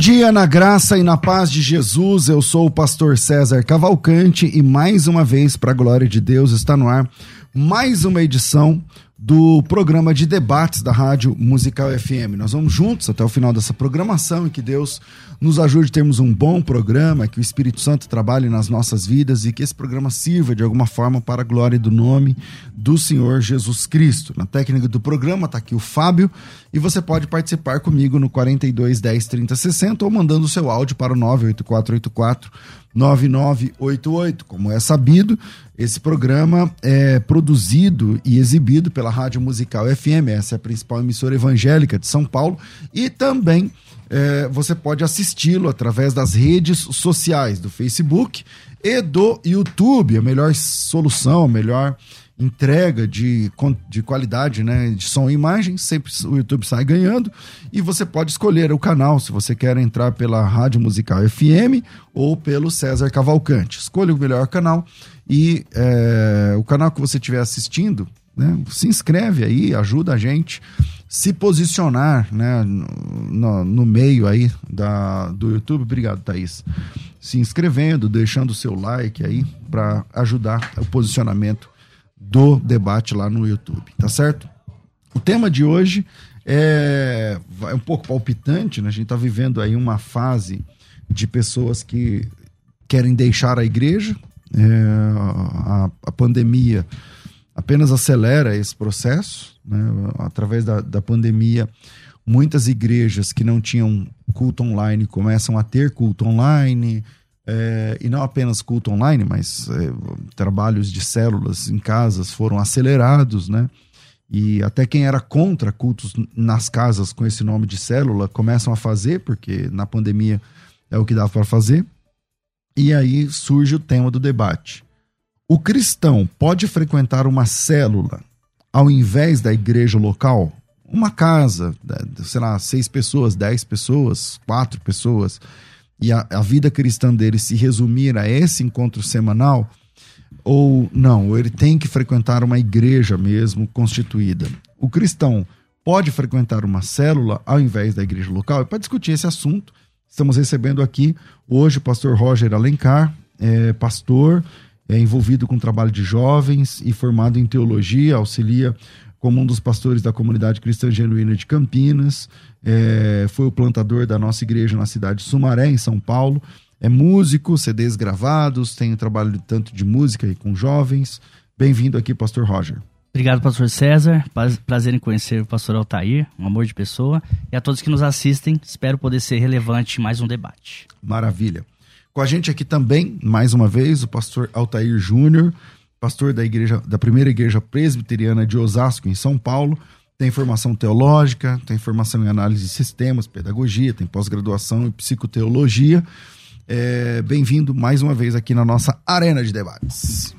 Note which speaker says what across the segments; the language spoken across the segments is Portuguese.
Speaker 1: Dia na graça e na paz de Jesus. Eu sou o pastor César Cavalcante e mais uma vez, para a glória de Deus, está no ar mais uma edição do programa de debates da Rádio Musical FM. Nós vamos juntos até o final dessa programação e que Deus nos ajude a termos um bom programa, que o Espírito Santo trabalhe nas nossas vidas e que esse programa sirva de alguma forma para a glória do nome do Senhor Jesus Cristo. Na técnica do programa está aqui o Fábio e você pode participar comigo no 42 10 30 60 ou mandando o seu áudio para o 98484 9988. Como é sabido, esse programa é produzido e exibido pela Rádio Musical FM, essa é a principal emissora evangélica de São Paulo, e também é, você pode assisti-lo através das redes sociais, do Facebook e do YouTube, a melhor solução, a melhor entrega de, de qualidade, né, de som e imagem, sempre o YouTube sai ganhando e você pode escolher o canal se você quer entrar pela Rádio Musical FM ou pelo César Cavalcante. Escolha o melhor canal e é, o canal que você estiver assistindo, né, se inscreve aí, ajuda a gente se posicionar né, no, no meio aí da, do YouTube. Obrigado, Thaís. Se inscrevendo, deixando o seu like aí para ajudar o posicionamento do debate lá no YouTube, tá certo? O tema de hoje é, é um pouco palpitante, né? A gente está vivendo aí uma fase de pessoas que querem deixar a igreja. É, a, a, pandemia apenas acelera esse processo. Né? Através da, da pandemia, muitas igrejas que não tinham culto online começam a ter culto online. É, e não apenas culto online, mas é, trabalhos de células em casas foram acelerados, né? E até quem era contra cultos nas casas com esse nome de célula começam a fazer, porque na pandemia é o que dava para fazer. E aí surge o tema do debate. O cristão pode frequentar uma célula ao invés da igreja local? Uma casa, sei lá, seis pessoas, dez pessoas, quatro pessoas e a, a vida cristã dele se resumir a esse encontro semanal, ou não, ele tem que frequentar uma igreja mesmo constituída. O cristão pode frequentar uma célula ao invés da igreja local? E para discutir esse assunto, estamos recebendo aqui hoje o pastor Roger Alencar, é, pastor, é envolvido com trabalho de jovens e formado em teologia, auxilia como um dos pastores da comunidade cristã genuína de Campinas, é, foi o plantador da nossa igreja na cidade de Sumaré, em São Paulo. É músico, CDs gravados, tem um trabalho tanto de música e com jovens. Bem-vindo aqui, pastor Roger.
Speaker 2: Obrigado, pastor César. Prazer em conhecer o pastor Altair, um amor de pessoa. E a todos que nos assistem, espero poder ser relevante em mais um debate.
Speaker 1: Maravilha. Com a gente aqui também, mais uma vez, o pastor Altair Júnior, pastor da igreja da primeira igreja presbiteriana de Osasco, em São Paulo. Tem formação teológica, tem formação em análise de sistemas, pedagogia, tem pós-graduação em psicoteologia. É, Bem-vindo mais uma vez aqui na nossa arena de debates.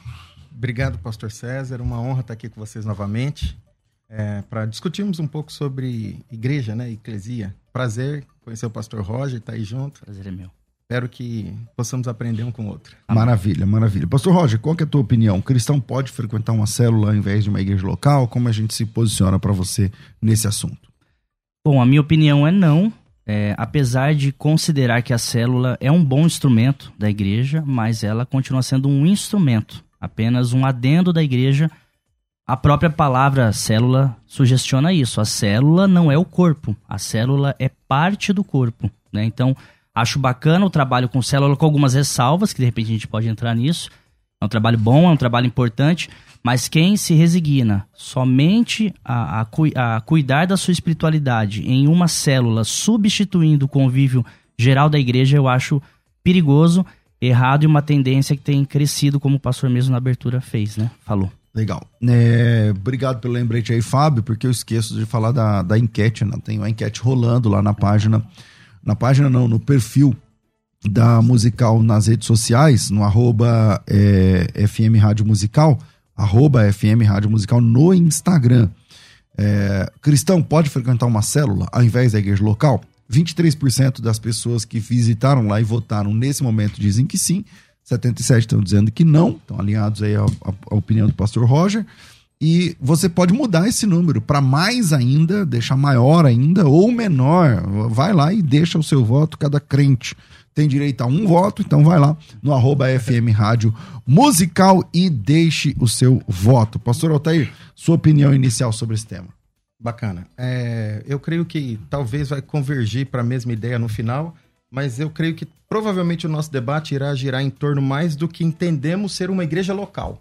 Speaker 3: Obrigado, pastor César. Uma honra estar aqui com vocês novamente é, para discutirmos um pouco sobre igreja, né, eclesia. Prazer conhecer o pastor Roger, estar tá aí junto.
Speaker 2: Prazer é meu.
Speaker 3: Espero que possamos aprender um com o outro.
Speaker 1: Maravilha, maravilha. Pastor Roger, qual é a tua opinião? O cristão pode frequentar uma célula ao invés de uma igreja local? Como a gente se posiciona para você nesse assunto?
Speaker 2: Bom, a minha opinião é não. É, apesar de considerar que a célula é um bom instrumento da igreja, mas ela continua sendo um instrumento, apenas um adendo da igreja. A própria palavra célula sugestiona isso. A célula não é o corpo, a célula é parte do corpo. Né? Então, Acho bacana o trabalho com célula, com algumas ressalvas, que de repente a gente pode entrar nisso. É um trabalho bom, é um trabalho importante, mas quem se resigna somente a, a, a cuidar da sua espiritualidade em uma célula, substituindo o convívio geral da igreja, eu acho perigoso, errado e uma tendência que tem crescido, como o pastor mesmo na abertura fez, né? Falou.
Speaker 1: Legal. É, obrigado pelo lembrete aí, Fábio, porque eu esqueço de falar da, da enquete, né? Tem uma enquete rolando lá na página, na página não, no perfil da Musical nas redes sociais, no arroba é, FM Rádio Musical, arroba FM Rádio Musical no Instagram. É, cristão pode frequentar uma célula ao invés da igreja local? 23% das pessoas que visitaram lá e votaram nesse momento dizem que sim. 77 estão dizendo que não, estão alinhados aí à, à opinião do pastor Roger. E você pode mudar esse número para mais ainda, deixar maior ainda ou menor. Vai lá e deixa o seu voto. Cada crente tem direito a um voto, então vai lá no arroba FM Rádio Musical e deixe o seu voto. Pastor Altair, sua opinião inicial sobre esse tema.
Speaker 3: Bacana. É, eu creio que talvez vai convergir para a mesma ideia no final, mas eu creio que provavelmente o nosso debate irá girar em torno mais do que entendemos ser uma igreja local,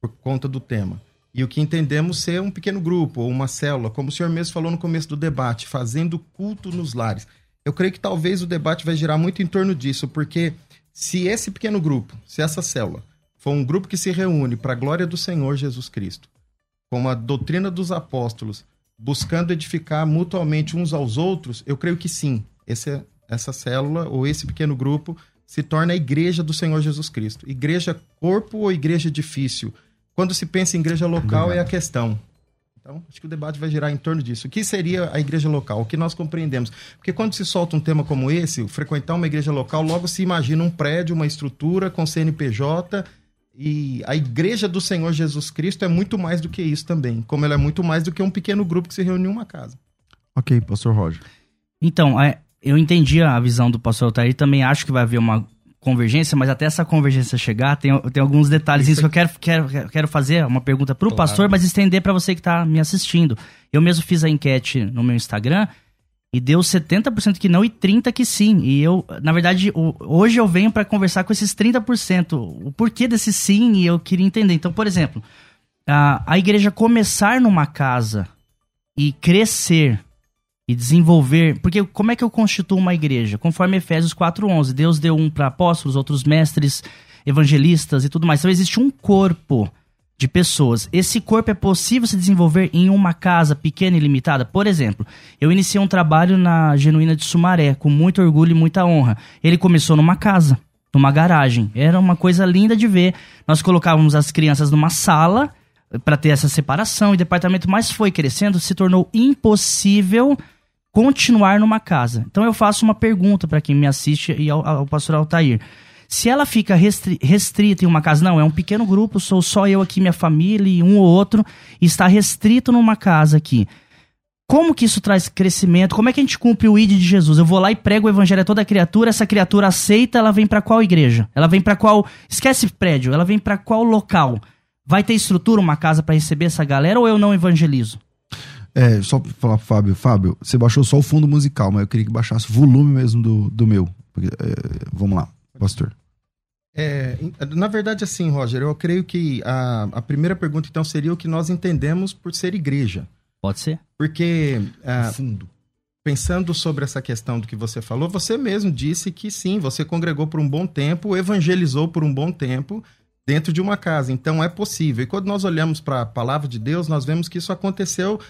Speaker 3: por conta do tema. E o que entendemos ser um pequeno grupo ou uma célula, como o senhor mesmo falou no começo do debate, fazendo culto nos lares. Eu creio que talvez o debate vai girar muito em torno disso, porque se esse pequeno grupo, se essa célula, for um grupo que se reúne para a glória do Senhor Jesus Cristo, com a doutrina dos apóstolos, buscando edificar mutuamente uns aos outros, eu creio que sim, esse, essa célula ou esse pequeno grupo se torna a igreja do Senhor Jesus Cristo. Igreja corpo ou igreja difícil? Quando se pensa em igreja local Obrigado. é a questão. Então, acho que o debate vai girar em torno disso. O que seria a igreja local? O que nós compreendemos? Porque quando se solta um tema como esse, frequentar uma igreja local, logo se imagina um prédio, uma estrutura com CNPJ e a igreja do Senhor Jesus Cristo é muito mais do que isso também, como ela é muito mais do que um pequeno grupo que se reúne em uma casa.
Speaker 1: Ok, pastor Roger.
Speaker 2: Então, é, eu entendi a visão do pastor Altair, também acho que vai haver uma convergência, mas até essa convergência chegar, tem, tem alguns detalhes que eu quero, quero, quero fazer uma pergunta para o claro. pastor, mas estender para você que está me assistindo. Eu mesmo fiz a enquete no meu Instagram e deu 70% que não e 30% que sim. E eu, na verdade, hoje eu venho para conversar com esses 30%. O porquê desse sim e eu queria entender. Então, por exemplo, a, a igreja começar numa casa e crescer e desenvolver. Porque como é que eu constituo uma igreja? Conforme Efésios 4:11, Deus deu um para apóstolos, outros mestres, evangelistas e tudo mais. Então existe um corpo de pessoas. Esse corpo é possível se desenvolver em uma casa pequena e limitada? Por exemplo, eu iniciei um trabalho na Genuína de Sumaré, com muito orgulho e muita honra. Ele começou numa casa, numa garagem. Era uma coisa linda de ver. Nós colocávamos as crianças numa sala para ter essa separação e departamento mais foi crescendo, se tornou impossível continuar numa casa. Então eu faço uma pergunta para quem me assiste e ao, ao pastor Altair. Se ela fica restri restrita em uma casa, não, é um pequeno grupo, sou só eu aqui, minha família e um ou outro, e está restrito numa casa aqui. Como que isso traz crescimento? Como é que a gente cumpre o ID de Jesus? Eu vou lá e prego o evangelho a toda criatura, essa criatura aceita, ela vem para qual igreja? Ela vem para qual. Esquece prédio, ela vem para qual local? Vai ter estrutura, uma casa para receber essa galera ou eu não evangelizo?
Speaker 1: É, só pra falar pro Fábio, Fábio, você baixou só o fundo musical, mas eu queria que baixasse o volume mesmo do, do meu. É, vamos lá, pastor.
Speaker 3: É, na verdade, assim, Roger, eu creio que a, a primeira pergunta, então, seria o que nós entendemos por ser igreja.
Speaker 2: Pode ser.
Speaker 3: Porque, ah, fundo. pensando sobre essa questão do que você falou, você mesmo disse que sim, você congregou por um bom tempo, evangelizou por um bom tempo dentro de uma casa. Então, é possível. E quando nós olhamos para a palavra de Deus, nós vemos que isso aconteceu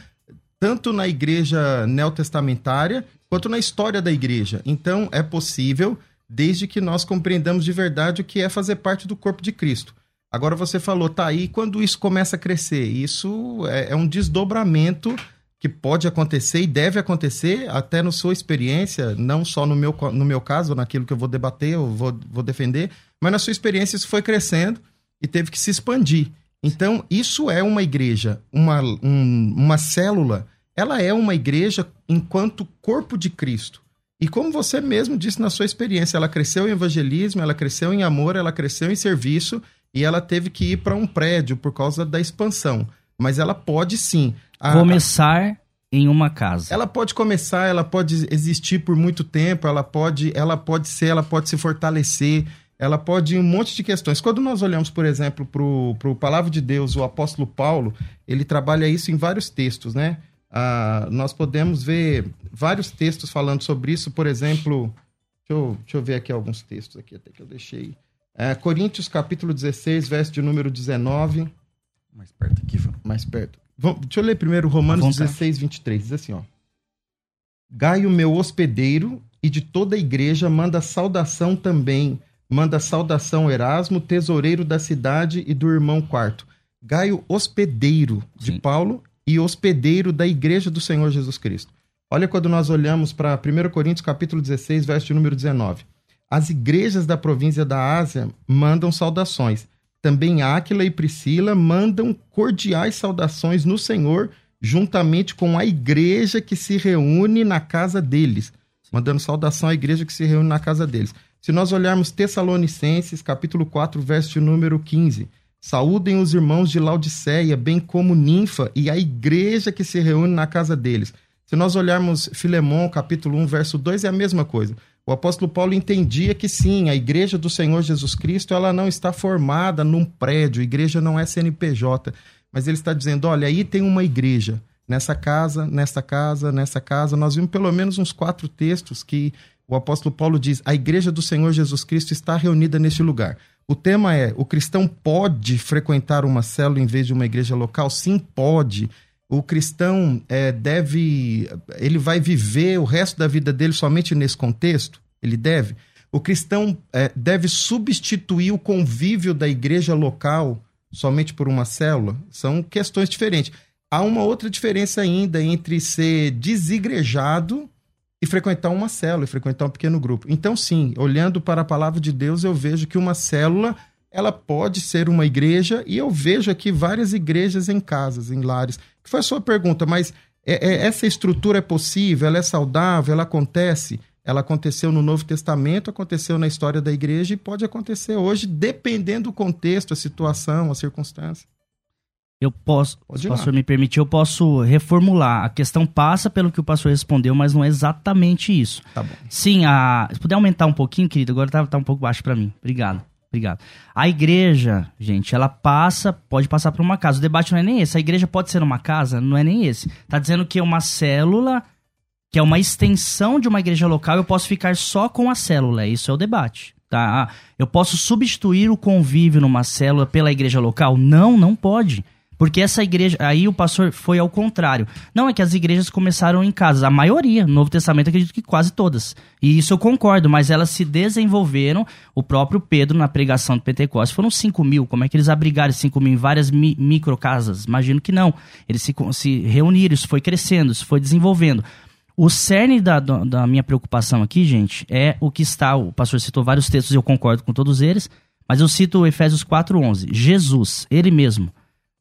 Speaker 3: tanto na igreja neotestamentária quanto na história da igreja. Então, é possível desde que nós compreendamos de verdade o que é fazer parte do corpo de Cristo. Agora você falou, tá aí, quando isso começa a crescer? Isso é, é um desdobramento que pode acontecer e deve acontecer até na sua experiência, não só no meu, no meu caso, naquilo que eu vou debater, eu vou, vou defender, mas na sua experiência isso foi crescendo e teve que se expandir. Então, isso é uma igreja, uma, um, uma célula, ela é uma igreja enquanto corpo de Cristo. E como você mesmo disse na sua experiência, ela cresceu em evangelismo, ela cresceu em amor, ela cresceu em serviço e ela teve que ir para um prédio por causa da expansão. Mas ela pode sim.
Speaker 2: A, Começar em uma casa.
Speaker 3: Ela pode começar, ela pode existir por muito tempo, ela pode, ela pode ser, ela pode se fortalecer, ela pode um monte de questões. Quando nós olhamos, por exemplo, para o Palavra de Deus, o apóstolo Paulo, ele trabalha isso em vários textos, né? Ah, nós podemos ver vários textos falando sobre isso, por exemplo, deixa eu, deixa eu ver aqui alguns textos aqui, até que eu deixei. É, Coríntios capítulo 16, verso de número 19.
Speaker 1: Mais perto aqui, Fã.
Speaker 3: Mais perto. Vamos, deixa eu ler primeiro Romanos 16, 23. Diz assim, ó. Gaio, meu hospedeiro, e de toda a igreja manda saudação também manda saudação Erasmo, tesoureiro da cidade e do irmão quarto. Gaio, hospedeiro de Sim. Paulo e hospedeiro da igreja do Senhor Jesus Cristo. Olha quando nós olhamos para 1 Coríntios capítulo 16, verso número 19. As igrejas da província da Ásia mandam saudações. Também Áquila e Priscila mandam cordiais saudações no Senhor, juntamente com a igreja que se reúne na casa deles. Mandando saudação à igreja que se reúne na casa deles. Se nós olharmos Tessalonicenses, capítulo 4, verso número 15, saúdem os irmãos de Laodiceia, bem como Ninfa e a igreja que se reúne na casa deles. Se nós olharmos Filemão, capítulo 1, verso 2, é a mesma coisa. O apóstolo Paulo entendia que sim, a igreja do Senhor Jesus Cristo, ela não está formada num prédio, a igreja não é CNPJ, mas ele está dizendo, olha, aí tem uma igreja, nessa casa, nessa casa, nessa casa. Nós vimos pelo menos uns quatro textos que o apóstolo Paulo diz: a igreja do Senhor Jesus Cristo está reunida neste lugar. O tema é: o cristão pode frequentar uma célula em vez de uma igreja local? Sim, pode. O cristão é, deve. Ele vai viver o resto da vida dele somente nesse contexto? Ele deve. O cristão é, deve substituir o convívio da igreja local somente por uma célula? São questões diferentes. Há uma outra diferença ainda entre ser desigrejado e frequentar uma célula, e frequentar um pequeno grupo. Então, sim, olhando para a palavra de Deus, eu vejo que uma célula ela pode ser uma igreja, e eu vejo aqui várias igrejas em casas, em lares. Que foi a sua pergunta, mas é, é, essa estrutura é possível, ela é saudável, ela acontece? Ela aconteceu no Novo Testamento, aconteceu na história da igreja e pode acontecer hoje, dependendo do contexto, a situação, a circunstância.
Speaker 2: Eu posso, Pode se o pastor me permitir, eu posso reformular. A questão passa pelo que o pastor respondeu, mas não é exatamente isso.
Speaker 3: Tá bom.
Speaker 2: Sim, a, se puder aumentar um pouquinho, querido, agora tá, tá um pouco baixo para mim. Obrigado. Obrigado. A igreja, gente, ela passa, pode passar por uma casa. O debate não é nem esse. A igreja pode ser uma casa? Não é nem esse. Tá dizendo que é uma célula, que é uma extensão de uma igreja local, eu posso ficar só com a célula. Isso é o debate. Tá? Eu posso substituir o convívio numa célula pela igreja local? Não, não pode. Porque essa igreja. Aí o pastor foi ao contrário. Não é que as igrejas começaram em casas. A maioria, no Novo Testamento, acredito que quase todas. E isso eu concordo, mas elas se desenvolveram. O próprio Pedro, na pregação de Pentecostes, foram 5 mil. Como é que eles abrigaram 5 mil em várias mi micro casas? Imagino que não. Eles se, se reuniram, isso foi crescendo, isso foi desenvolvendo. O cerne da, da minha preocupação aqui, gente, é o que está. O pastor citou vários textos eu concordo com todos eles, mas eu cito Efésios 4,11. Jesus, ele mesmo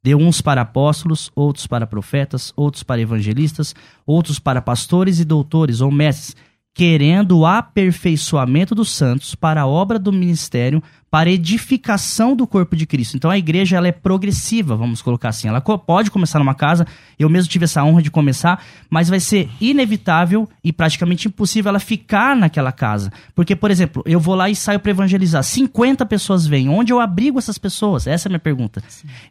Speaker 2: Deu uns para apóstolos, outros para profetas, outros para evangelistas, outros para pastores e doutores ou mestres, querendo o aperfeiçoamento dos santos para a obra do ministério, para edificação do corpo de Cristo. Então a igreja ela é progressiva, vamos colocar assim. Ela pode começar numa casa, eu mesmo tive essa honra de começar, mas vai ser inevitável e praticamente impossível ela ficar naquela casa. Porque, por exemplo, eu vou lá e saio para evangelizar, 50 pessoas vêm, onde eu abrigo essas pessoas? Essa é a minha pergunta.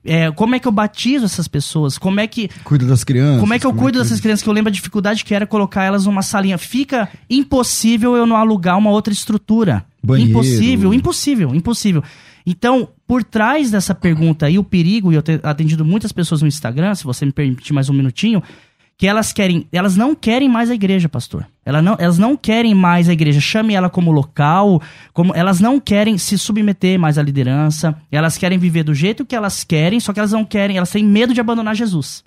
Speaker 2: É, como é que eu batizo essas pessoas? Como é que...
Speaker 1: Cuido das crianças.
Speaker 2: Como é que eu cuido é dessas crianças? Que eu lembro a dificuldade que era colocar elas numa salinha. Fica impossível eu não alugar uma outra estrutura.
Speaker 1: Banheiro.
Speaker 2: Impossível, impossível, impossível. Então, por trás dessa pergunta aí, o perigo, e eu tenho atendido muitas pessoas no Instagram, se você me permitir mais um minutinho, que elas querem, elas não querem mais a igreja, pastor. Elas não, elas não querem mais a igreja. Chame ela como local, como elas não querem se submeter mais à liderança. Elas querem viver do jeito que elas querem, só que elas não querem, elas têm medo de abandonar Jesus.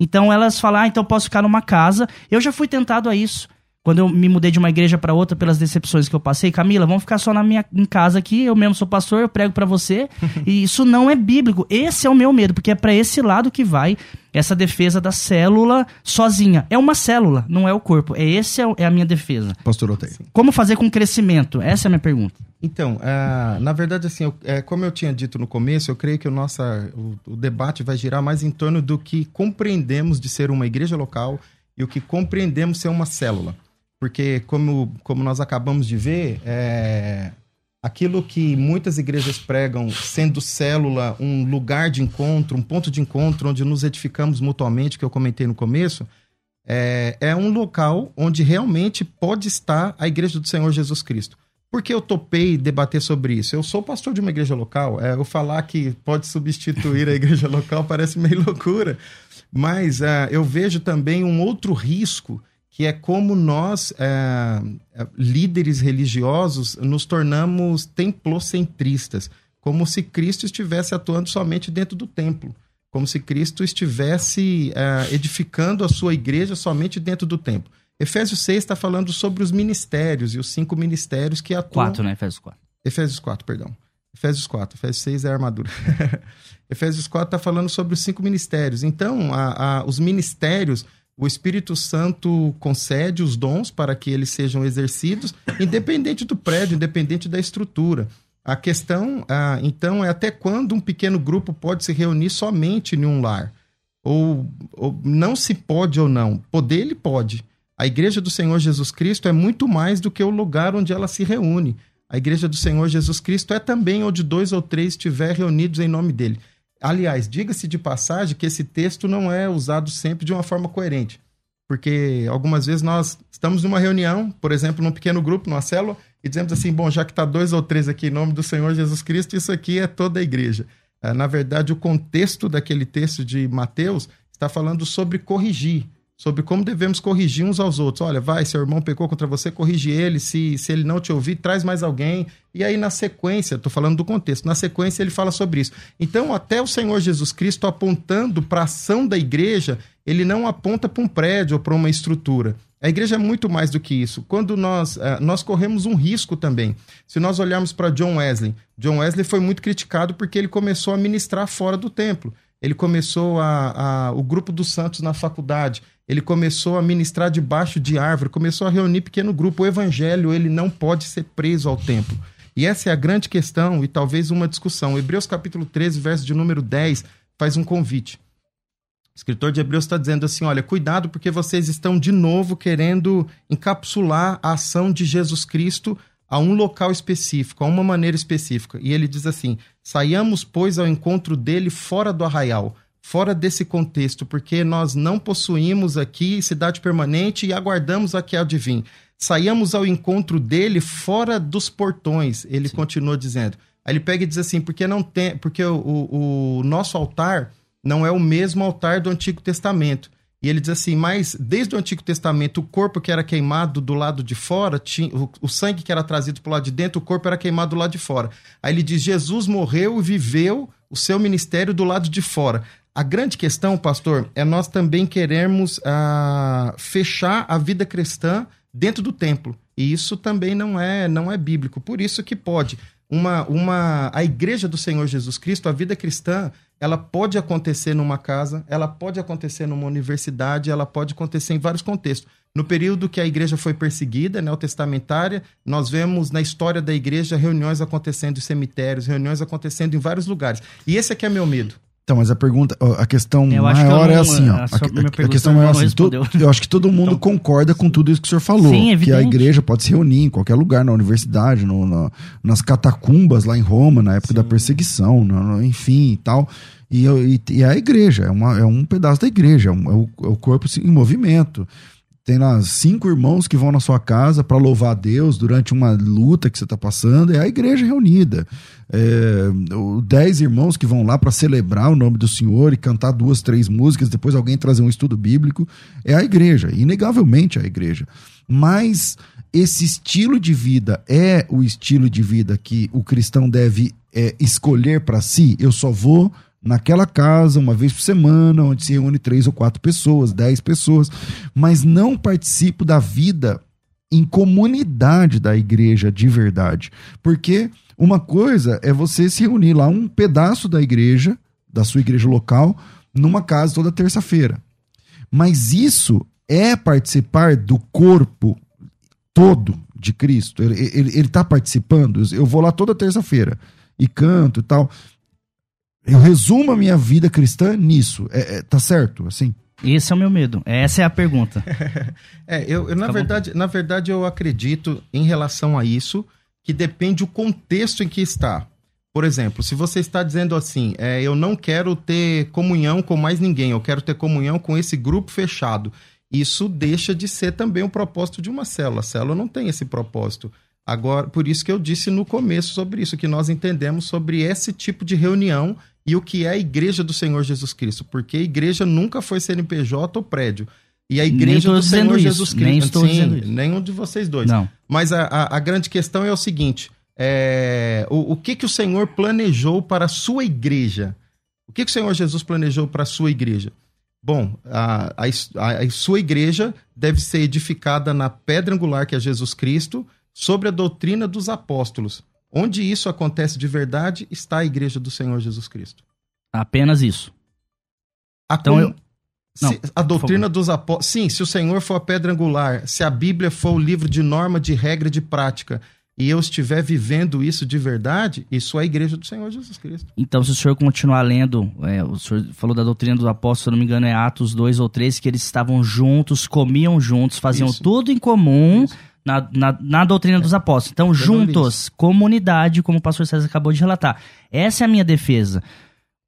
Speaker 2: Então elas falam, ah, então posso ficar numa casa. Eu já fui tentado a isso. Quando eu me mudei de uma igreja para outra pelas decepções que eu passei, Camila, vamos ficar só na minha em casa aqui, eu mesmo sou pastor, eu prego para você. e isso não é bíblico. Esse é o meu medo, porque é para esse lado que vai essa defesa da célula sozinha. É uma célula, não é o corpo. É esse é, é a minha defesa.
Speaker 1: Pastor Oteio.
Speaker 2: Como fazer com crescimento? Essa é a minha pergunta.
Speaker 3: Então, uh, na verdade, assim, eu, é, como eu tinha dito no começo, eu creio que o, nossa, o, o debate vai girar mais em torno do que compreendemos de ser uma igreja local e o que compreendemos ser uma célula. Porque, como, como nós acabamos de ver, é, aquilo que muitas igrejas pregam, sendo célula um lugar de encontro, um ponto de encontro onde nos edificamos mutuamente, que eu comentei no começo, é, é um local onde realmente pode estar a igreja do Senhor Jesus Cristo. Por que eu topei debater sobre isso? Eu sou pastor de uma igreja local. É, eu falar que pode substituir a igreja local parece meio loucura. Mas uh, eu vejo também um outro risco que é como nós, é, é, líderes religiosos, nos tornamos templocentristas, como se Cristo estivesse atuando somente dentro do templo, como se Cristo estivesse é, edificando a sua igreja somente dentro do templo. Efésios 6 está falando sobre os ministérios e os cinco ministérios que atuam.
Speaker 2: 4, né? Efésios 4.
Speaker 3: Efésios 4, perdão. Efésios 4. Efésios 6 é a armadura. Efésios 4 está falando sobre os cinco ministérios. Então, a, a, os ministérios o Espírito Santo concede os dons para que eles sejam exercidos, independente do prédio, independente da estrutura. A questão, ah, então, é até quando um pequeno grupo pode se reunir somente em um lar. Ou, ou não se pode ou não. Poder, ele pode. A igreja do Senhor Jesus Cristo é muito mais do que o lugar onde ela se reúne. A igreja do Senhor Jesus Cristo é também onde dois ou três estiver reunidos em nome dele. Aliás, diga-se de passagem que esse texto não é usado sempre de uma forma coerente. Porque algumas vezes nós estamos numa reunião, por exemplo, num pequeno grupo, numa célula, e dizemos assim: bom, já que está dois ou três aqui em nome do Senhor Jesus Cristo, isso aqui é toda a igreja. Ah, na verdade, o contexto daquele texto de Mateus está falando sobre corrigir sobre como devemos corrigir uns aos outros. Olha, vai, seu irmão pecou contra você, corrige ele. Se, se ele não te ouvir, traz mais alguém. E aí, na sequência, estou falando do contexto, na sequência ele fala sobre isso. Então, até o Senhor Jesus Cristo apontando para a ação da igreja, ele não aponta para um prédio ou para uma estrutura. A igreja é muito mais do que isso. Quando nós, uh, nós corremos um risco também. Se nós olharmos para John Wesley, John Wesley foi muito criticado porque ele começou a ministrar fora do templo. Ele começou a, a, o grupo dos santos na faculdade ele começou a ministrar debaixo de árvore, começou a reunir pequeno grupo. O evangelho, ele não pode ser preso ao templo. E essa é a grande questão e talvez uma discussão. Hebreus capítulo 13, verso de número 10, faz um convite. O escritor de Hebreus está dizendo assim: olha, cuidado, porque vocês estão de novo querendo encapsular a ação de Jesus Cristo a um local específico, a uma maneira específica. E ele diz assim: saiamos, pois, ao encontro dele fora do arraial fora desse contexto, porque nós não possuímos aqui cidade permanente e aguardamos a que adivinhe. Saíamos ao encontro dele fora dos portões, ele Sim. continua dizendo. Aí ele pega e diz assim, porque não tem, porque o, o, o nosso altar não é o mesmo altar do Antigo Testamento. E ele diz assim: Mas desde o Antigo Testamento, o corpo que era queimado do lado de fora, tinha, o, o sangue que era trazido para o lado de dentro, o corpo era queimado do lado de fora. Aí ele diz: Jesus morreu e viveu o seu ministério do lado de fora. A grande questão, pastor, é nós também queremos uh, fechar a vida cristã dentro do templo. E isso também não é, não é bíblico. Por isso que pode. Uma, uma, a igreja do Senhor Jesus Cristo, a vida cristã, ela pode acontecer numa casa, ela pode acontecer numa universidade, ela pode acontecer em vários contextos. No período que a igreja foi perseguida, neotestamentária, nós vemos na história da igreja reuniões acontecendo em cemitérios, reuniões acontecendo em vários lugares. E esse aqui é meu medo.
Speaker 1: Então, mas a pergunta, a questão maior é assim, ó. A, a, a questão maior é assim, to, eu acho que todo mundo então, concorda com tudo isso que o senhor falou. Sim, que a igreja pode se reunir em qualquer lugar, na universidade, no, nas catacumbas lá em Roma, na época sim. da perseguição, no, enfim e tal. E, e, e, a igreja, é, uma, é um pedaço da igreja, é, um, é, o, é o corpo em movimento tem lá cinco irmãos que vão na sua casa para louvar a Deus durante uma luta que você está passando, é a igreja reunida. É, dez irmãos que vão lá para celebrar o nome do Senhor e cantar duas, três músicas, depois alguém trazer um estudo bíblico, é a igreja, inegavelmente é a igreja. Mas esse estilo de vida é o estilo de vida que o cristão deve é, escolher para si? Eu só vou naquela casa uma vez por semana, onde se reúne três ou quatro pessoas, dez pessoas, mas não participo da vida em comunidade da igreja de verdade. Porque uma coisa é você se reunir lá, um pedaço da igreja, da sua igreja local, numa casa toda terça-feira. Mas isso é participar do corpo todo de Cristo. Ele está participando. Eu vou lá toda terça-feira e canto e tal. Eu resumo a minha vida cristã nisso. É, é, tá certo? Assim?
Speaker 2: Esse é o meu medo. Essa é a pergunta.
Speaker 3: é, eu, eu na, verdade, na verdade, eu acredito em relação a isso que depende o contexto em que está. Por exemplo, se você está dizendo assim, é, eu não quero ter comunhão com mais ninguém, eu quero ter comunhão com esse grupo fechado. Isso deixa de ser também o propósito de uma célula. A célula não tem esse propósito. Agora, por isso que eu disse no começo sobre isso, que nós entendemos sobre esse tipo de reunião e o que é a igreja do Senhor Jesus Cristo, porque a igreja nunca foi CNPJ ou prédio. E a igreja do Senhor Jesus Cristo.
Speaker 2: Nem estou Sim, isso.
Speaker 3: Nenhum de vocês dois.
Speaker 2: Não.
Speaker 3: Mas a, a, a grande questão é o seguinte: é, o, o que, que o Senhor planejou para a sua igreja? O que, que o Senhor Jesus planejou para a sua igreja? Bom, a, a, a sua igreja deve ser edificada na pedra angular que é Jesus Cristo, sobre a doutrina dos apóstolos. Onde isso acontece de verdade está a igreja do Senhor Jesus Cristo.
Speaker 2: Apenas isso.
Speaker 3: A então com... eu... Não, a doutrina dos apóstolos. Sim, se o Senhor for a pedra angular, se a Bíblia for o livro de norma, de regra, de prática, e eu estiver vivendo isso de verdade, isso é a igreja do Senhor Jesus Cristo.
Speaker 2: Então, se o senhor continuar lendo, é, o senhor falou da doutrina dos apóstolos, se eu não me engano, é Atos 2 ou 3, que eles estavam juntos, comiam juntos, faziam isso. tudo em comum. Isso na, na, na doutrina dos apóstolos. Então, Eu juntos, comunidade, como o pastor César acabou de relatar. Essa é a minha defesa.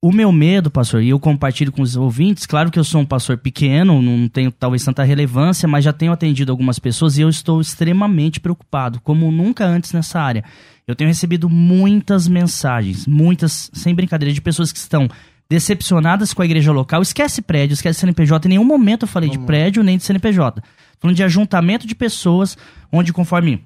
Speaker 2: O meu medo, pastor, e eu compartilho com os ouvintes, claro que eu sou um pastor pequeno, não tenho talvez tanta relevância, mas já tenho atendido algumas pessoas e eu estou extremamente preocupado, como nunca antes nessa área. Eu tenho recebido muitas mensagens, muitas, sem brincadeira, de pessoas que estão decepcionadas com a igreja local. Esquece prédio, esquece CNPJ. Em nenhum momento eu falei Vamos. de prédio nem de CNPJ. Falando de ajuntamento de pessoas, onde conforme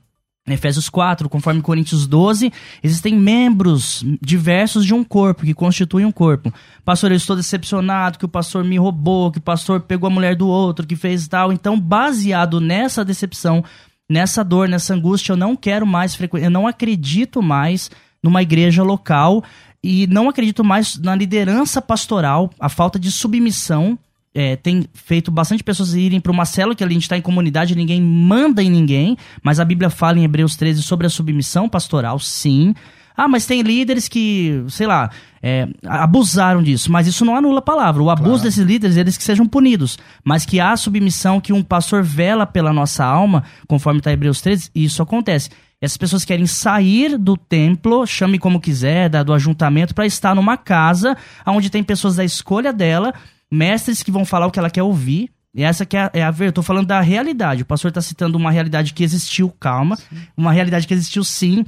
Speaker 2: Efésios 4, conforme Coríntios 12, existem membros diversos de um corpo, que constituem um corpo. Pastor, eu estou decepcionado que o pastor me roubou, que o pastor pegou a mulher do outro, que fez tal. Então, baseado nessa decepção, nessa dor, nessa angústia, eu não quero mais frequentar, eu não acredito mais numa igreja local e não acredito mais na liderança pastoral, a falta de submissão é, tem feito bastante pessoas irem para uma célula que a gente está em comunidade, ninguém manda em ninguém, mas a Bíblia fala em Hebreus 13 sobre a submissão pastoral, sim. Ah, mas tem líderes que, sei lá, é, abusaram disso, mas isso não anula a palavra. O abuso claro. desses líderes, eles que sejam punidos, mas que há submissão que um pastor vela pela nossa alma, conforme está Hebreus 13, isso acontece. Essas pessoas querem sair do templo, chame como quiser, do ajuntamento, para estar numa casa onde tem pessoas da escolha dela mestres que vão falar o que ela quer ouvir. E essa que é a, é a ver, eu tô falando da realidade. O pastor está citando uma realidade que existiu, calma, sim. uma realidade que existiu sim.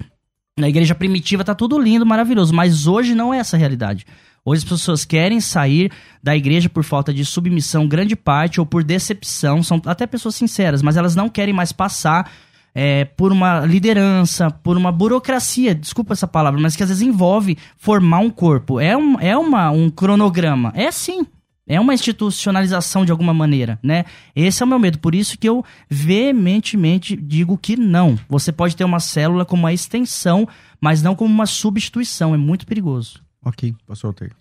Speaker 2: Na igreja primitiva tá tudo lindo, maravilhoso, mas hoje não é essa realidade. Hoje as pessoas querem sair da igreja por falta de submissão, grande parte, ou por decepção, são até pessoas sinceras, mas elas não querem mais passar é, por uma liderança, por uma burocracia, desculpa essa palavra, mas que às vezes envolve formar um corpo. É um, é uma, um cronograma. É sim, é uma institucionalização de alguma maneira, né? Esse é o meu medo. Por isso que eu veementemente digo que não. Você pode ter uma célula como uma extensão, mas não como uma substituição. É muito perigoso.
Speaker 3: Ok, pastor Alter.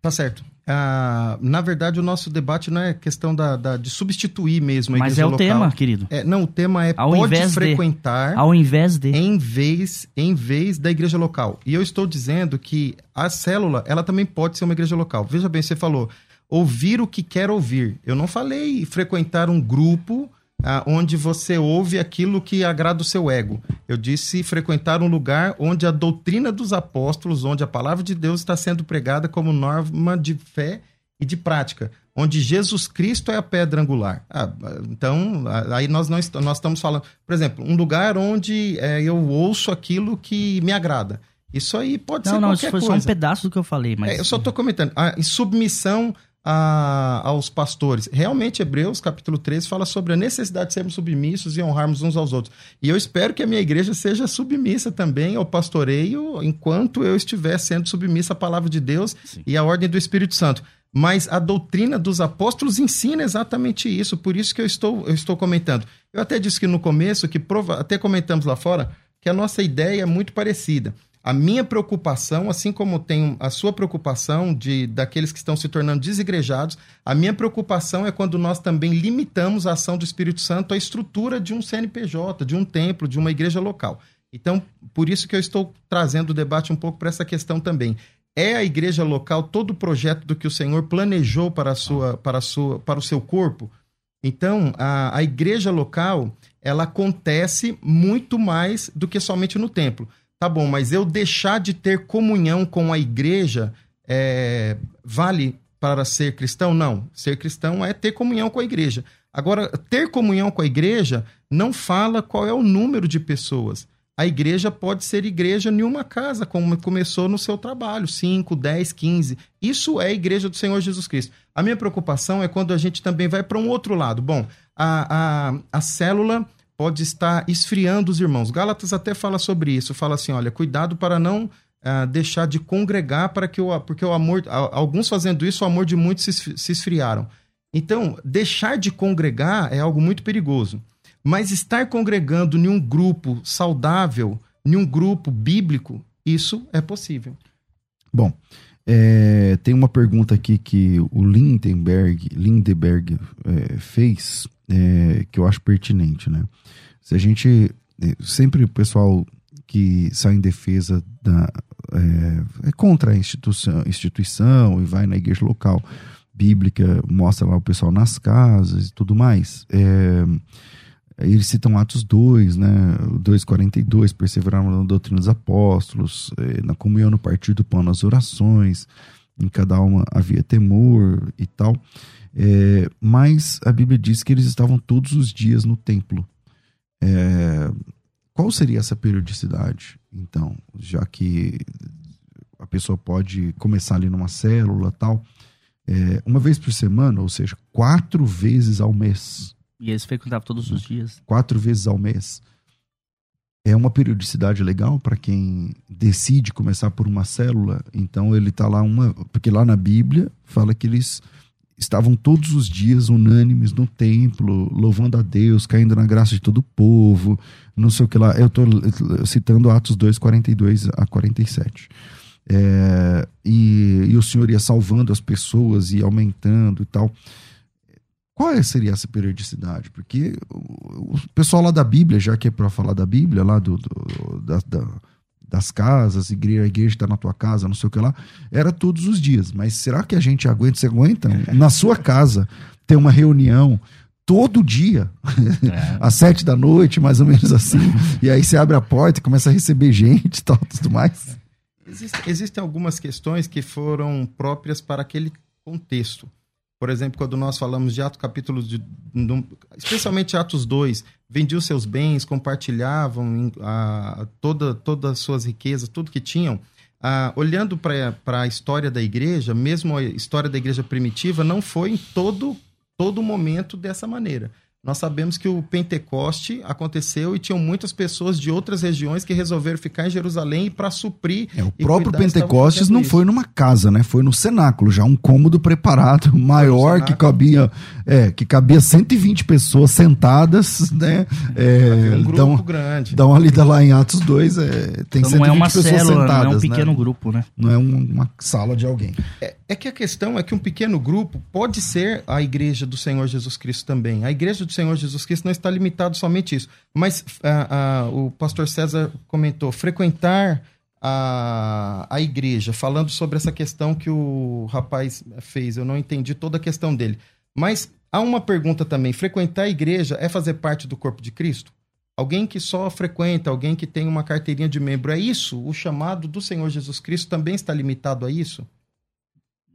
Speaker 3: Tá certo. Ah, na verdade, o nosso debate não é questão da, da de substituir mesmo a
Speaker 2: Mas é o
Speaker 3: local.
Speaker 2: tema, querido.
Speaker 3: É, não, o tema é ao pode frequentar
Speaker 2: de, ao invés de
Speaker 3: em vez em vez da igreja local. E eu estou dizendo que a célula, ela também pode ser uma igreja local. Veja bem, você falou, ouvir o que quer ouvir. Eu não falei frequentar um grupo ah, onde você ouve aquilo que agrada o seu ego. Eu disse frequentar um lugar onde a doutrina dos apóstolos, onde a palavra de Deus está sendo pregada como norma de fé e de prática, onde Jesus Cristo é a pedra angular. Ah, então, aí nós não nós estamos falando, por exemplo, um lugar onde é, eu ouço aquilo que me agrada. Isso aí pode
Speaker 2: não,
Speaker 3: ser
Speaker 2: não,
Speaker 3: qualquer
Speaker 2: isso foi
Speaker 3: coisa.
Speaker 2: só um pedaço do que eu falei, mas
Speaker 3: é, eu só estou comentando. A submissão a, aos pastores. Realmente, Hebreus, capítulo 13, fala sobre a necessidade de sermos submissos e honrarmos uns aos outros. E eu espero que a minha igreja seja submissa também ao pastoreio, enquanto eu estiver sendo submissa à palavra de Deus Sim. e à ordem do Espírito Santo. Mas a doutrina dos apóstolos ensina exatamente isso, por isso que eu estou, eu estou comentando. Eu até disse que no começo, que prova, até comentamos lá fora, que a nossa ideia é muito parecida. A minha preocupação, assim como tem a sua preocupação de daqueles que estão se tornando desigrejados, a minha preocupação é quando nós também limitamos a ação do Espírito Santo à estrutura de um CNPJ, de um templo, de uma igreja local. Então, por isso que eu estou trazendo o debate um pouco para essa questão também. é a igreja local todo o projeto do que o Senhor planejou para, a sua, para, a sua, para o seu corpo? Então, a, a igreja local, ela acontece muito mais do que somente no templo. Tá bom, mas eu deixar de ter comunhão com a igreja é, vale para ser cristão? Não. Ser cristão é ter comunhão com a igreja. Agora, ter comunhão com a igreja não fala qual é o número de pessoas. A igreja pode ser igreja em uma casa, como começou no seu trabalho, 5, 10, 15. Isso é a igreja do Senhor Jesus Cristo. A minha preocupação é quando a gente também vai para um outro lado. Bom, a, a, a célula pode estar esfriando os irmãos. Gálatas até fala sobre isso. Fala assim: olha, cuidado para não uh, deixar de congregar, para que o, porque o amor. Alguns fazendo isso, o amor de muitos se, se esfriaram. Então, deixar de congregar é algo muito perigoso. Mas estar congregando em um grupo saudável, em um grupo bíblico, isso é possível.
Speaker 1: Bom, é, tem uma pergunta aqui que o Lindenberg, Lindenberg é, fez, é, que eu acho pertinente, né? Se a gente. É, sempre o pessoal que sai em defesa da. É, é, contra a instituição, instituição e vai na igreja local bíblica, mostra lá o pessoal nas casas e tudo mais. É, eles citam Atos 2, né, 2,42, perseveraram na doutrina dos apóstolos, é, na comunhão, no partir do pão, nas orações, em cada alma havia temor e tal. É, mas a Bíblia diz que eles estavam todos os dias no templo. É, qual seria essa periodicidade, então? Já que a pessoa pode começar ali numa célula tal, é, uma vez por semana, ou seja, quatro vezes ao mês.
Speaker 2: E eles frequentavam todos os dias.
Speaker 1: Quatro vezes ao mês. É uma periodicidade legal para quem decide começar por uma célula. Então ele está lá uma. Porque lá na Bíblia fala que eles estavam todos os dias unânimes no templo, louvando a Deus, caindo na graça de todo o povo, não sei o que lá. Eu estou citando Atos 2, 42 a 47. É, e, e o Senhor ia salvando as pessoas e aumentando e tal. Qual é, seria essa periodicidade? Porque o pessoal lá da Bíblia, já que é para falar da Bíblia, lá do, do da, da, das casas, igreja, a igreja está na tua casa, não sei o que lá, era todos os dias. Mas será que a gente aguenta? Você aguenta na sua casa ter uma reunião todo dia, é. às sete da noite, mais ou menos assim, e aí você abre a porta e começa a receber gente e tal, tudo mais?
Speaker 3: Existe, existem algumas questões que foram próprias para aquele contexto. Por exemplo, quando nós falamos de Atos capítulo de, especialmente Atos 2, vendiam seus bens, compartilhavam a, toda, todas as suas riquezas, tudo que tinham. Ah, olhando para a história da igreja, mesmo a história da igreja primitiva, não foi em todo, todo momento dessa maneira. Nós sabemos que o Pentecoste aconteceu e tinham muitas pessoas de outras regiões que resolveram ficar em Jerusalém para suprir.
Speaker 1: É, o próprio Pentecostes não isso. foi numa casa, né? Foi no cenáculo, já um cômodo preparado maior que cabia, é, que cabia 120 pessoas sentadas, né? É, um grupo então, grande. Dá uma lida lá em Atos 2, é, tem então 120
Speaker 2: não é uma
Speaker 1: pessoas
Speaker 2: célula,
Speaker 1: sentadas,
Speaker 2: não é um
Speaker 1: né?
Speaker 2: pequeno né? grupo, né?
Speaker 1: Não é um, uma sala de alguém.
Speaker 3: É, é que a questão é que um pequeno grupo pode ser a igreja do Senhor Jesus Cristo também. A igreja do Senhor Jesus Cristo não está limitado somente isso. Mas o pastor César comentou, frequentar a, a igreja, falando sobre essa questão que o rapaz fez. Eu não entendi toda a questão dele. Mas há uma pergunta também: frequentar a igreja é fazer parte do corpo de Cristo? Alguém que só frequenta, alguém que tem uma carteirinha de membro, é isso? O chamado do Senhor Jesus Cristo também está limitado a isso?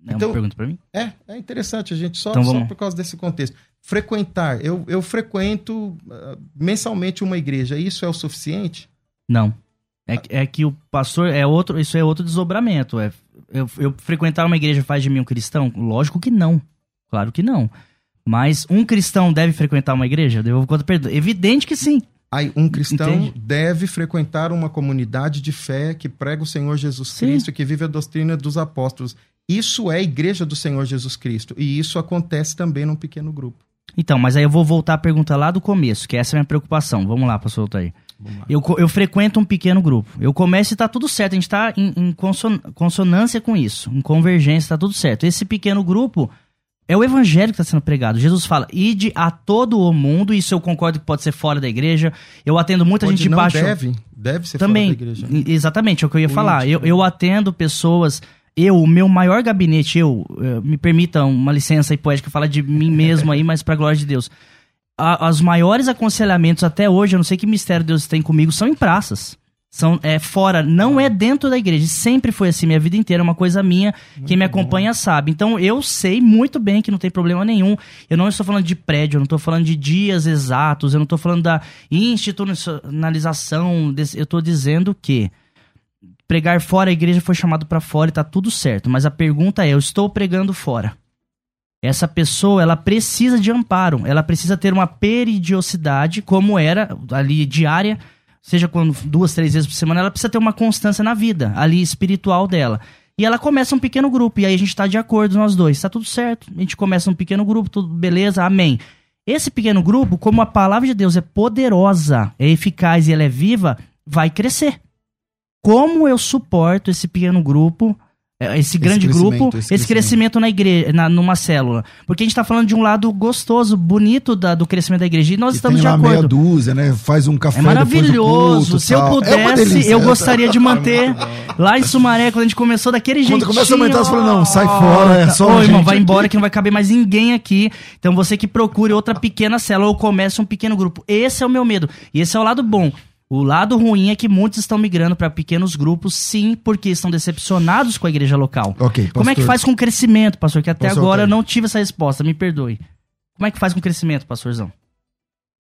Speaker 2: É então, uma pergunta para mim?
Speaker 3: É, é interessante a gente só, então, só por causa desse contexto. Frequentar, eu, eu frequento uh, mensalmente uma igreja, isso é o suficiente?
Speaker 2: Não. É, é que o pastor é outro, isso é outro desdobramento. É, eu, eu frequentar uma igreja faz de mim um cristão? Lógico que não. Claro que não. Mas um cristão deve frequentar uma igreja? Devolvo conta perdão. Evidente que sim.
Speaker 3: Aí, um cristão Entende? deve frequentar uma comunidade de fé que prega o Senhor Jesus. Cristo e que vive a doutrina dos apóstolos. Isso é a igreja do Senhor Jesus Cristo. E isso acontece também num pequeno grupo.
Speaker 2: Então, mas aí eu vou voltar à pergunta lá do começo, que essa é a minha preocupação. Vamos lá, pastor aí. Eu, eu frequento um pequeno grupo. Eu começo e tá tudo certo. A gente tá em, em conson, consonância com isso. Em convergência, tá tudo certo. Esse pequeno grupo é o evangelho que está sendo pregado. Jesus fala, ide a todo o mundo. Isso eu concordo que pode ser fora da igreja. Eu atendo muita
Speaker 3: Onde
Speaker 2: gente de baixo.
Speaker 3: Deve, deve ser
Speaker 2: Também,
Speaker 3: fora da igreja.
Speaker 2: Exatamente, é o que eu ia falar. Eu, eu atendo pessoas eu, o meu maior gabinete, eu, eh, me permita uma licença aí poética falar de mim mesmo aí, mas pra glória de Deus. A, os maiores aconselhamentos até hoje, eu não sei que mistério Deus tem comigo, são em praças. São é, fora, não é dentro da igreja. Sempre foi assim, minha vida inteira, é uma coisa minha. Muito Quem me acompanha bom. sabe. Então eu sei muito bem que não tem problema nenhum. Eu não estou falando de prédio, eu não estou falando de dias exatos, eu não estou falando da institucionalização. Eu estou dizendo que pregar fora, a igreja foi chamado para fora e tá tudo certo. Mas a pergunta é: eu estou pregando fora. Essa pessoa, ela precisa de amparo, ela precisa ter uma periodicidade, como era ali diária, seja quando duas, três vezes por semana, ela precisa ter uma constância na vida, ali espiritual dela. E ela começa um pequeno grupo, e aí a gente tá de acordo, nós dois, tá tudo certo. A gente começa um pequeno grupo, tudo beleza, amém. Esse pequeno grupo, como a palavra de Deus é poderosa, é eficaz e ela é viva, vai crescer como eu suporto esse pequeno grupo, é, esse grande esse grupo, esse, esse crescimento. na igreja, na, numa célula. Porque a gente está falando de um lado gostoso, bonito da, do crescimento da igreja. E nós e estamos de acordo. meia
Speaker 1: dúzia, né? Faz um café
Speaker 2: É maravilhoso. Culto, Se eu pudesse, é eu gostaria de manter lá em Sumaré, quando a gente começou daquele jeito. Quando
Speaker 1: começa a aumentar, você fala, não, sai fora, é só
Speaker 2: Ô, irmão, vai aqui. embora que não vai caber mais ninguém aqui. Então você que procure outra pequena célula ou comece um pequeno grupo. Esse é o meu medo. E esse é o lado bom. O lado ruim é que muitos estão migrando para pequenos grupos, sim, porque estão decepcionados com a igreja local.
Speaker 1: Ok.
Speaker 2: Como é que faz com o crescimento, pastor? Que até pastor, agora eu não tive essa resposta, me perdoe. Como é que faz com o crescimento, pastorzão?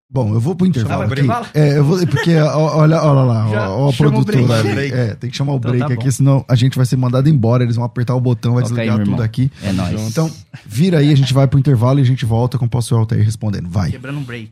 Speaker 1: Bom, eu vou pro intervalo aqui. É, eu vou, porque olha, olha lá, Já ó, a produtora. É, tem que chamar o então, break tá aqui, senão a gente vai ser mandado embora. Eles vão apertar o botão, vai desligar aí, tudo aqui.
Speaker 2: É nóis.
Speaker 1: Então, vira aí, a gente vai pro intervalo e a gente volta com o pastor Altair respondendo. Vai.
Speaker 2: Quebrando um break.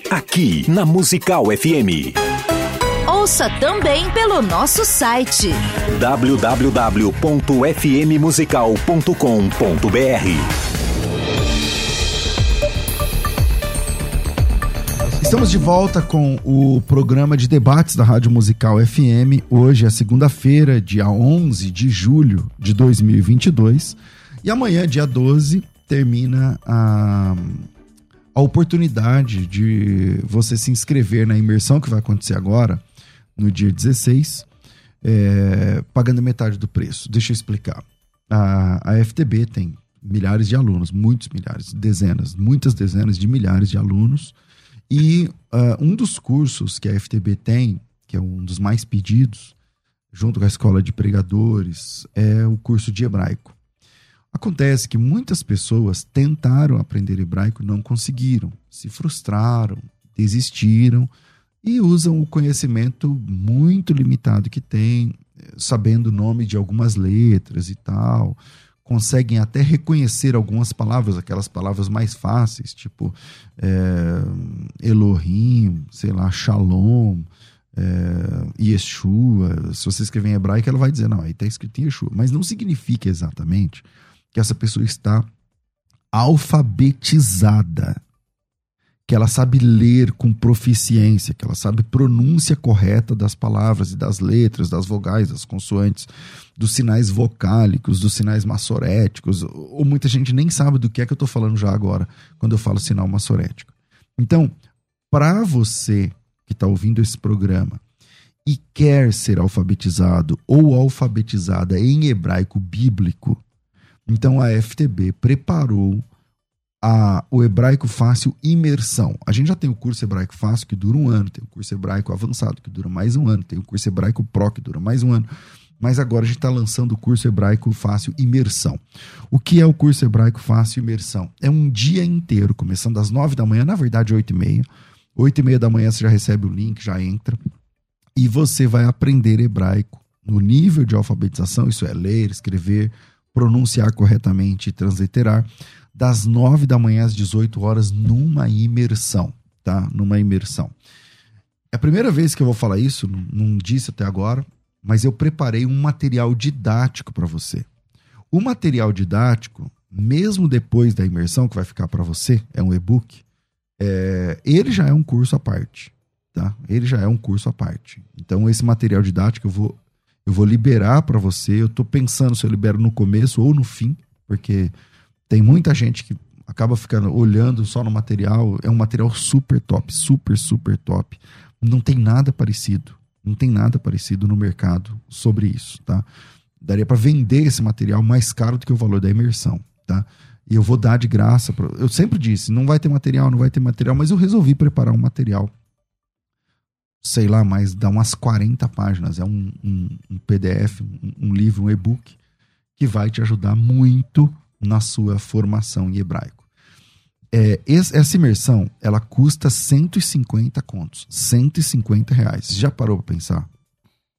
Speaker 4: aqui na Musical FM.
Speaker 5: Ouça também pelo nosso site
Speaker 4: www.fmmusical.com.br.
Speaker 1: Estamos de volta com o programa de debates da Rádio Musical FM. Hoje é segunda-feira, dia 11 de julho de 2022. E amanhã, dia 12, termina a, a oportunidade de você se inscrever na imersão que vai acontecer agora, no dia 16, é, pagando metade do preço. Deixa eu explicar. A, a FTB tem milhares de alunos, muitos milhares, dezenas, muitas dezenas de milhares de alunos. E uh, um dos cursos que a FTB tem, que é um dos mais pedidos, junto com a escola de pregadores, é o curso de hebraico. Acontece que muitas pessoas tentaram aprender hebraico e não conseguiram, se frustraram, desistiram e usam o conhecimento muito limitado que têm, sabendo o nome de algumas letras e tal, conseguem até reconhecer algumas palavras, aquelas palavras mais fáceis, tipo é, Elohim, sei lá, Shalom, é, Yeshua. Se você escrever em hebraico, ela vai dizer, não, aí está escrito em Yeshua. Mas não significa exatamente que essa pessoa está alfabetizada, que ela sabe ler com proficiência, que ela sabe pronúncia correta das palavras e das letras, das vogais, das consoantes, dos sinais vocálicos, dos sinais massoréticos, ou muita gente nem sabe do que é que eu estou falando já agora quando eu falo sinal massorético. Então, para você que está ouvindo esse programa e quer ser alfabetizado ou alfabetizada em hebraico bíblico, então a FTB preparou a, o hebraico fácil imersão. A gente já tem o curso hebraico fácil que dura um ano, tem o curso hebraico avançado que dura mais um ano, tem o curso hebraico pro que dura mais um ano. Mas agora a gente está lançando o curso hebraico fácil imersão. O que é o curso hebraico fácil imersão? É um dia inteiro, começando às nove da manhã, na verdade oito e meia. Oito e meia da manhã você já recebe o link, já entra. E você vai aprender hebraico no nível de alfabetização, isso é ler, escrever, pronunciar corretamente e transliterar, das 9 da manhã às 18 horas, numa imersão, tá? Numa imersão. É a primeira vez que eu vou falar isso, não disse até agora, mas eu preparei um material didático para você. o material didático, mesmo depois da imersão que vai ficar para você, é um e-book, é, ele já é um curso à parte, tá? Ele já é um curso à parte. Então esse material didático eu vou eu vou liberar para você. Eu estou pensando se eu libero no começo ou no fim, porque tem muita gente que acaba ficando olhando só no material. É um material super top, super, super top. Não tem nada parecido. Não tem nada parecido no mercado sobre isso, tá? Daria para vender esse material mais caro do que o valor da imersão, tá? E eu vou dar de graça. Pra... Eu sempre disse, não vai ter material, não vai ter material, mas eu resolvi preparar um material sei lá, mas dá umas 40 páginas. É um, um, um PDF, um, um, livro, um e-book que vai te ajudar muito na sua formação em hebraico. É, essa imersão, ela custa 150 contos. 150 reais. Já parou para pensar?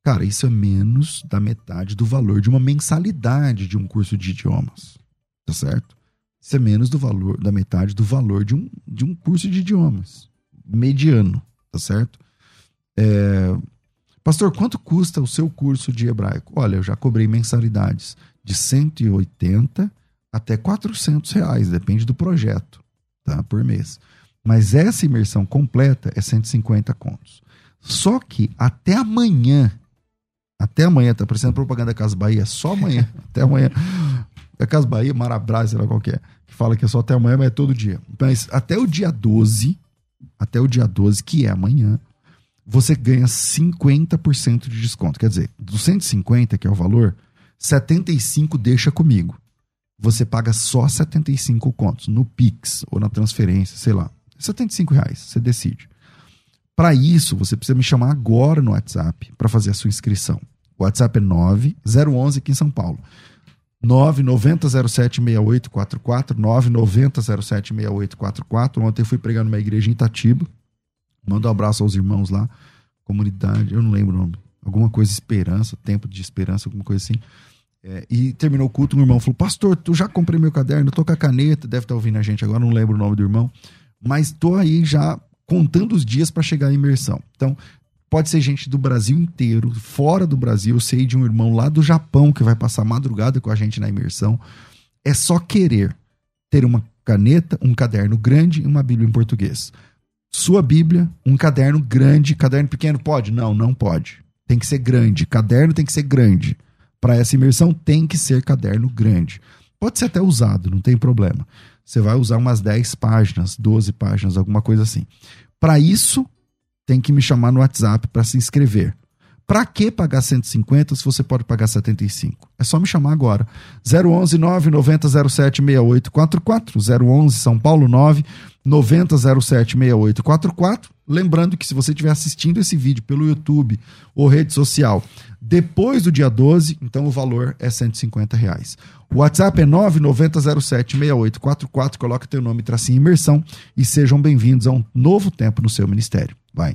Speaker 1: Cara, isso é menos da metade do valor de uma mensalidade de um curso de idiomas. Tá certo? Isso é menos do valor da metade do valor de um, de um curso de idiomas mediano, tá certo? É, Pastor, quanto custa o seu curso de hebraico? Olha, eu já cobrei mensalidades de 180 até 400 reais, depende do projeto, tá? Por mês. Mas essa imersão completa é 150 contos. Só que até amanhã, até amanhã, tá parecendo propaganda Casa Bahia, só amanhã, até amanhã. É Casa Bahia, Marabras, sei lá qual que é, que fala que é só até amanhã, mas é todo dia. Mas até o dia 12, até o dia 12, que é amanhã, você ganha 50% de desconto. Quer dizer, dos 150, que é o valor, 75 deixa comigo. Você paga só 75 contos no Pix ou na transferência, sei lá. 75 reais, você decide. Para isso, você precisa me chamar agora no WhatsApp para fazer a sua inscrição. O WhatsApp é 9011 aqui em São Paulo. 990076844, 990076844. Ontem eu fui pregar numa igreja em Itatiba Manda um abraço aos irmãos lá. Comunidade, eu não lembro o nome. Alguma coisa esperança, tempo de esperança, alguma coisa assim. É, e terminou o culto, um irmão falou: Pastor, tu já comprei meu caderno, tô com a caneta, deve estar tá ouvindo a gente agora, não lembro o nome do irmão, mas tô aí já contando os dias para chegar à imersão. Então, pode ser gente do Brasil inteiro, fora do Brasil. Eu sei de um irmão lá do Japão que vai passar madrugada com a gente na imersão. É só querer ter uma caneta, um caderno grande e uma Bíblia em português sua Bíblia, um caderno grande, caderno pequeno pode? Não, não pode. Tem que ser grande, caderno tem que ser grande. Para essa imersão tem que ser caderno grande. Pode ser até usado, não tem problema. Você vai usar umas 10 páginas, 12 páginas, alguma coisa assim. Para isso, tem que me chamar no WhatsApp para se inscrever. Para que pagar 150 se você pode pagar 75? É só me chamar agora. 011 990 07 6844 011 São Paulo 9 90 07 6844. Lembrando que se você estiver assistindo esse vídeo pelo YouTube ou rede social depois do dia 12, então o valor é 150 reais. O WhatsApp é 990076844. Coloca teu nome, tracinho imersão e sejam bem-vindos a um novo tempo no seu ministério. Vai.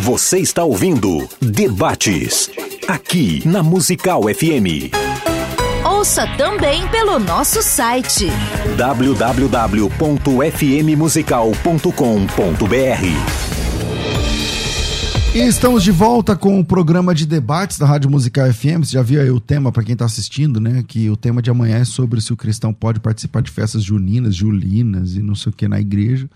Speaker 4: Você está ouvindo Debates, aqui na Musical FM.
Speaker 5: Ouça também pelo nosso site
Speaker 4: www.fmmusical.com.br.
Speaker 1: E estamos de volta com o programa de debates da Rádio Musical FM. Você já viu aí o tema para quem está assistindo, né? Que o tema de amanhã é sobre se o cristão pode participar de festas juninas, julinas e não sei o que na igreja.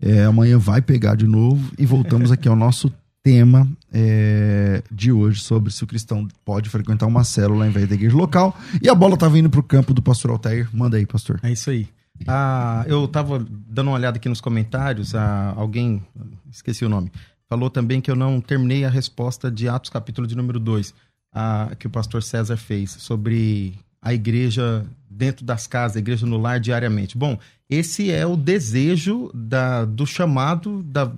Speaker 1: É, amanhã vai pegar de novo e voltamos aqui ao nosso tema é, de hoje sobre se o cristão pode frequentar uma célula ao invés da igreja local. E a bola tá vindo para o campo do pastor Altair. Manda aí, pastor.
Speaker 3: É isso aí. Ah, eu estava dando uma olhada aqui nos comentários, ah, alguém, esqueci o nome, falou também que eu não terminei a resposta de Atos capítulo de número 2, que o pastor César fez sobre a igreja dentro das casas, a igreja no lar diariamente. Bom, esse é o desejo da, do chamado da,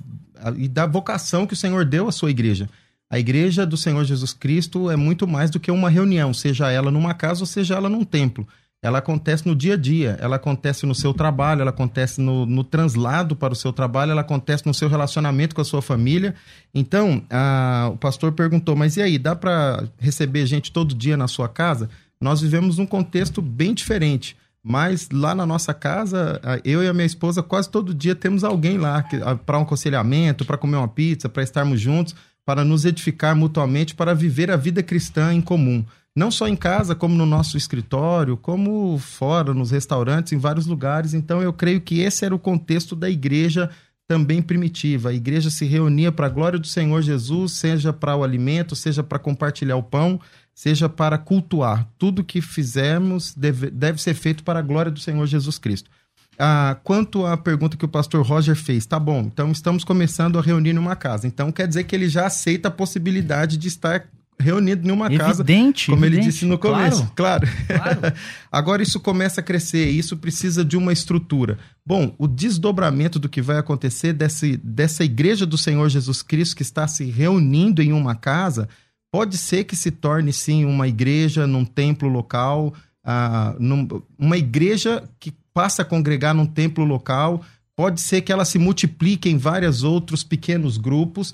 Speaker 3: e da vocação que o Senhor deu à sua igreja. A igreja do Senhor Jesus Cristo é muito mais do que uma reunião, seja ela numa casa ou seja ela num templo. Ela acontece no dia a dia, ela acontece no seu trabalho, ela acontece no, no translado para o seu trabalho, ela acontece no seu relacionamento com a sua família. Então, a, o pastor perguntou: mas e aí, dá para receber gente todo dia na sua casa? Nós vivemos um contexto bem diferente. Mas lá na nossa casa, eu e a minha esposa, quase todo dia temos alguém lá para um aconselhamento, para comer uma pizza, para estarmos juntos, para nos edificar mutuamente, para viver a vida cristã em comum. Não só em casa, como no nosso escritório, como fora, nos restaurantes, em vários lugares. Então, eu creio que esse era o contexto da igreja também primitiva. A igreja se reunia para a glória do Senhor Jesus, seja para o alimento, seja para compartilhar o pão seja para cultuar. Tudo que fizermos deve, deve ser feito para a glória do Senhor Jesus Cristo. Ah, quanto à pergunta que o pastor Roger fez, tá bom, então estamos começando a reunir numa casa. Então quer dizer que ele já aceita a possibilidade de estar reunido em uma
Speaker 2: evidente,
Speaker 3: casa, como
Speaker 2: evidente,
Speaker 3: ele disse no começo.
Speaker 2: Claro.
Speaker 3: claro. claro. Agora isso começa a crescer, isso precisa de uma estrutura. Bom, o desdobramento do que vai acontecer desse, dessa igreja do Senhor Jesus Cristo que está se reunindo em uma casa Pode ser que se torne, sim, uma igreja num templo local, uh, num, uma igreja que passa a congregar num templo local. Pode ser que ela se multiplique em vários outros pequenos grupos.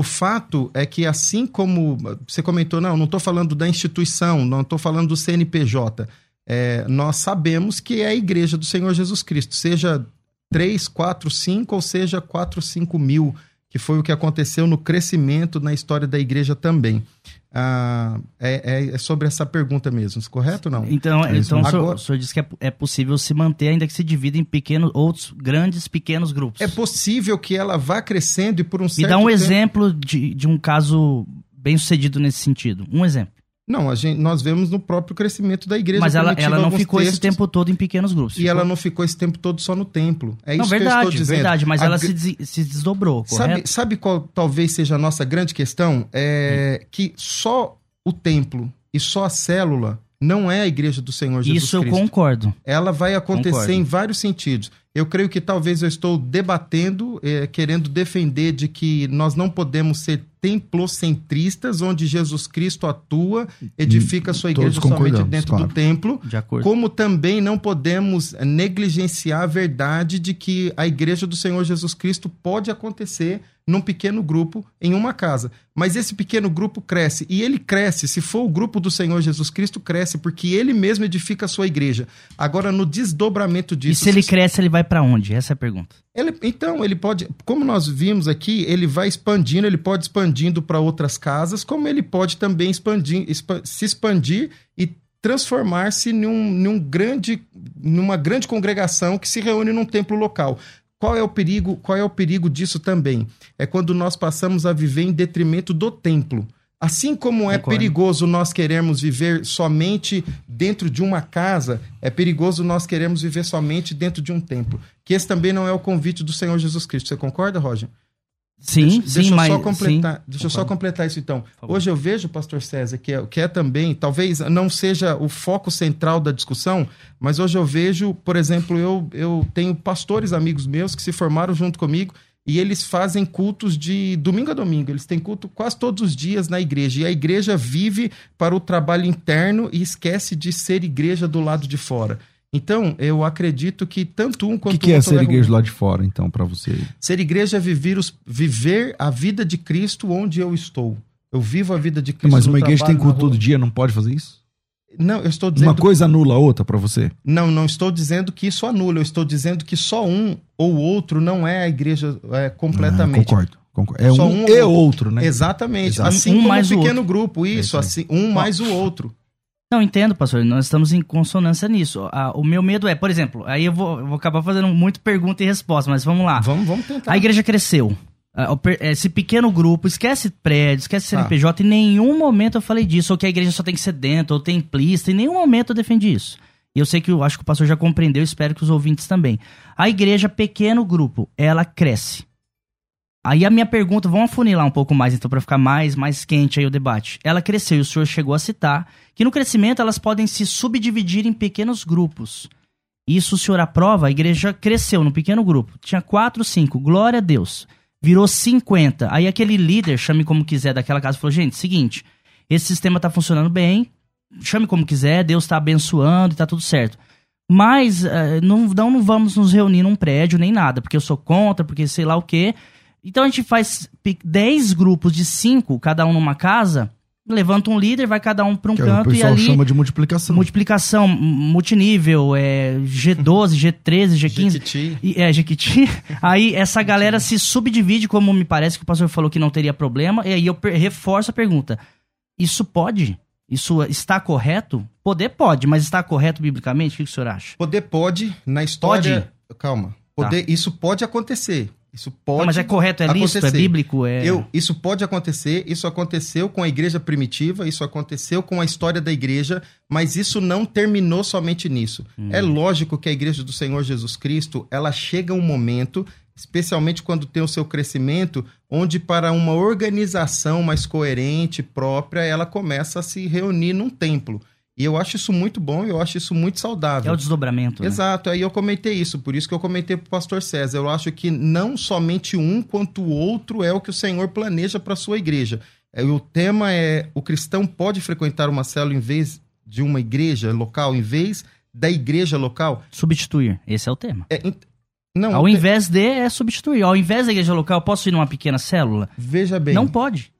Speaker 3: O fato é que, assim como você comentou, não, não estou falando da instituição, não estou falando do CNPJ. É, nós sabemos que é a igreja do Senhor Jesus Cristo, seja 3, 4, 5 ou seja 4, 5 mil que foi o que aconteceu no crescimento na história da igreja também. Ah, é, é, é, sobre essa pergunta mesmo, correto ou não?
Speaker 2: Então, é então Agora, o, senhor, o senhor disse que é, é, possível se manter, ainda que se divida em pequenos, outros grandes, pequenos grupos.
Speaker 3: É possível que ela vá crescendo e por um
Speaker 2: Me
Speaker 3: certo
Speaker 2: dá um
Speaker 3: tempo...
Speaker 2: exemplo de, de um caso bem sucedido nesse sentido. Um exemplo.
Speaker 3: Não, gente, nós vemos no próprio crescimento da igreja.
Speaker 2: Mas ela, ela não ficou textos, esse tempo todo em pequenos grupos.
Speaker 3: E ela não ficou esse tempo todo só no templo. É
Speaker 2: não,
Speaker 3: isso
Speaker 2: verdade,
Speaker 3: que eu estou dizendo.
Speaker 2: verdade, mas a... ela se, des, se desdobrou,
Speaker 3: sabe, sabe qual talvez seja a nossa grande questão? É hum. que só o templo e só a célula não é a igreja do Senhor Jesus
Speaker 2: Isso
Speaker 3: Cristo.
Speaker 2: eu concordo.
Speaker 3: Ela vai acontecer concordo. em vários sentidos. Eu creio que talvez eu estou debatendo, eh, querendo defender de que nós não podemos ser templocentristas, onde Jesus Cristo atua, edifica a sua igreja somente dentro claro. do templo,
Speaker 2: de
Speaker 3: como também não podemos negligenciar a verdade de que a igreja do Senhor Jesus Cristo pode acontecer num pequeno grupo em uma casa. Mas esse pequeno grupo cresce. E ele cresce, se for o grupo do Senhor Jesus Cristo, cresce, porque ele mesmo edifica a sua igreja. Agora, no desdobramento disso.
Speaker 2: E se ele cresce, ele vai para onde? Essa é a pergunta.
Speaker 3: Ele, então, ele pode. Como nós vimos aqui, ele vai expandindo, ele pode expandindo para outras casas, como ele pode também expandir, se expandir e transformar-se num, num grande, numa grande congregação que se reúne num templo local. Qual é o perigo? Qual é o perigo disso também? É quando nós passamos a viver em detrimento do templo. Assim como é Concordo. perigoso nós queremos viver somente dentro de uma casa, é perigoso nós queremos viver somente dentro de um templo. Que esse também não é o convite do Senhor Jesus Cristo. Você concorda, Roger?
Speaker 2: Sim,
Speaker 3: deixa,
Speaker 2: sim,
Speaker 3: deixa eu
Speaker 2: mas...
Speaker 3: Só completar,
Speaker 2: sim,
Speaker 3: deixa eu só completar isso então. Hoje eu vejo, pastor César, que é, que é também, talvez não seja o foco central da discussão, mas hoje eu vejo, por exemplo, eu, eu tenho pastores amigos meus que se formaram junto comigo e eles fazem cultos de domingo a domingo. Eles têm culto quase todos os dias na igreja. E a igreja vive para o trabalho interno e esquece de ser igreja do lado de fora. Então, eu acredito que tanto um quanto
Speaker 1: o que, que é ser igreja lá de fora, então, para você?
Speaker 3: Ser igreja é viver, os, viver a vida de Cristo onde eu estou. Eu vivo a vida de Cristo.
Speaker 1: Mas uma igreja tem culto todo dia, não pode fazer isso?
Speaker 3: Não, eu estou dizendo.
Speaker 1: Uma coisa anula a outra para você?
Speaker 3: Não, não estou dizendo que isso anula. Eu estou dizendo que só um ou outro não é a igreja é, completamente.
Speaker 1: Ah, concordo, concordo. É só um, um e outro, outro, né?
Speaker 3: Exatamente. Exato. Assim um como mais um pequeno grupo. Isso, é isso assim, um mais o outro.
Speaker 2: Não, entendo, pastor. Nós estamos em consonância nisso. Ah, o meu medo é, por exemplo, aí eu vou, eu vou acabar fazendo muito pergunta e resposta, mas vamos lá.
Speaker 3: Vamos, vamos tentar.
Speaker 2: A igreja cresceu. Ah, esse pequeno grupo, esquece prédio, esquece CNPJ, ah. em nenhum momento eu falei disso, ou que a igreja só tem que ser dentro, ou templista, em nenhum momento eu defendi isso. E eu sei que eu acho que o pastor já compreendeu, espero que os ouvintes também. A igreja, pequeno grupo, ela cresce. Aí a minha pergunta, vamos afunilar um pouco mais, então, para ficar mais, mais quente aí o debate. Ela cresceu e o senhor chegou a citar que no crescimento elas podem se subdividir em pequenos grupos. Isso o senhor aprova? A igreja cresceu no pequeno grupo. Tinha quatro, cinco. Glória a Deus. virou 50. Aí aquele líder, chame como quiser, daquela casa, falou: gente, seguinte, esse sistema tá funcionando bem, chame como quiser, Deus tá abençoando e tá tudo certo. Mas não, não, não vamos nos reunir num prédio nem nada, porque eu sou contra, porque sei lá o quê. Então a gente faz 10 grupos de 5, cada um numa casa, levanta um líder, vai cada um para um
Speaker 1: Que
Speaker 2: canto
Speaker 1: o
Speaker 2: e
Speaker 1: pessoal
Speaker 2: ali
Speaker 1: chama de multiplicação.
Speaker 2: multiplicação multinível, é, G12, G13, G15.
Speaker 3: Jequiti.
Speaker 2: E, é, Jequiti. Aí essa galera se subdivide, como me parece que o pastor falou que não teria problema. E aí eu reforço a pergunta: Isso pode? Isso está correto? Poder pode, mas está correto biblicamente? O que o senhor acha?
Speaker 3: Poder pode, na história. Calma. Poder, Isso pode acontecer. Isso pode.
Speaker 2: Não, mas é correto, é lícito, é
Speaker 3: acontecer.
Speaker 2: bíblico? É...
Speaker 3: Eu, isso pode acontecer, isso aconteceu com a igreja primitiva, isso aconteceu com a história da igreja, mas isso não terminou somente nisso. É lógico que a igreja do Senhor Jesus Cristo, ela chega um momento, especialmente quando tem o seu crescimento, onde para uma organização mais coerente, própria, ela começa a se reunir num templo. E eu acho isso muito bom, eu acho isso muito saudável.
Speaker 2: É o desdobramento. né?
Speaker 3: Exato, aí eu comentei isso, por isso que eu comentei pro pastor César. Eu acho que não somente um quanto o outro é o que o Senhor planeja para sua igreja. É, O tema é o cristão pode frequentar uma célula em vez de uma igreja local, em vez da igreja local.
Speaker 2: Substituir. Esse é o tema.
Speaker 3: É, não,
Speaker 2: Ao
Speaker 3: te-
Speaker 2: invés de, é substituir. Ao invés da igreja local, eu posso ir numa pequena célula?
Speaker 3: veja bem.
Speaker 2: Não pode.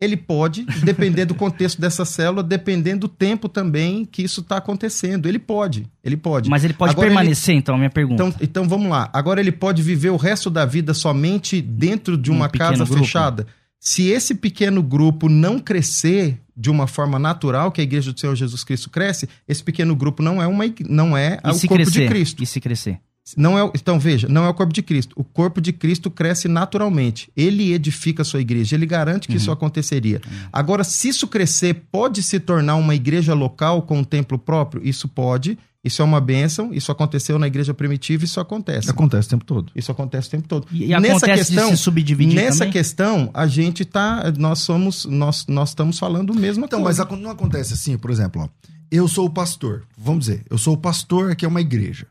Speaker 3: Ele pode, dependendo do contexto dessa célula, dependendo do tempo também que isso está acontecendo. Ele pode, ele pode.
Speaker 2: Mas ele pode
Speaker 3: Agora ele-
Speaker 2: permanecer, então, a minha pergunta.
Speaker 3: Então, então vamos lá. Agora ele pode viver o resto da vida somente dentro de
Speaker 2: Um
Speaker 3: uma
Speaker 2: pequeno
Speaker 3: casa
Speaker 2: grupo.
Speaker 3: fechada? Se esse pequeno grupo não crescer de uma forma natural, que a igreja do Senhor Jesus Cristo cresce, esse pequeno grupo não é uma não é
Speaker 2: e
Speaker 3: o corpo
Speaker 2: crescer?
Speaker 3: de Cristo.
Speaker 2: E se crescer?
Speaker 3: Não é, então veja, não é o corpo de Cristo. O corpo de Cristo cresce naturalmente. Ele edifica a sua igreja, ele garante que isso
Speaker 2: Uhum.
Speaker 3: aconteceria. Agora, se isso crescer, pode se tornar uma igreja local com um templo próprio? Isso pode. Isso é uma bênção. Isso aconteceu na igreja primitiva, isso acontece.
Speaker 1: Acontece o tempo todo.
Speaker 3: Isso acontece o tempo todo.
Speaker 2: E, e acontece de se subdividir
Speaker 3: nessa
Speaker 2: também?
Speaker 3: questão, a gente tá, nós somos, nós, nós estamos falando o mesmo
Speaker 1: Então, mas acon- não acontece assim, por exemplo, ó, eu sou o pastor, vamos dizer, eu sou o pastor, aqui é uma igreja.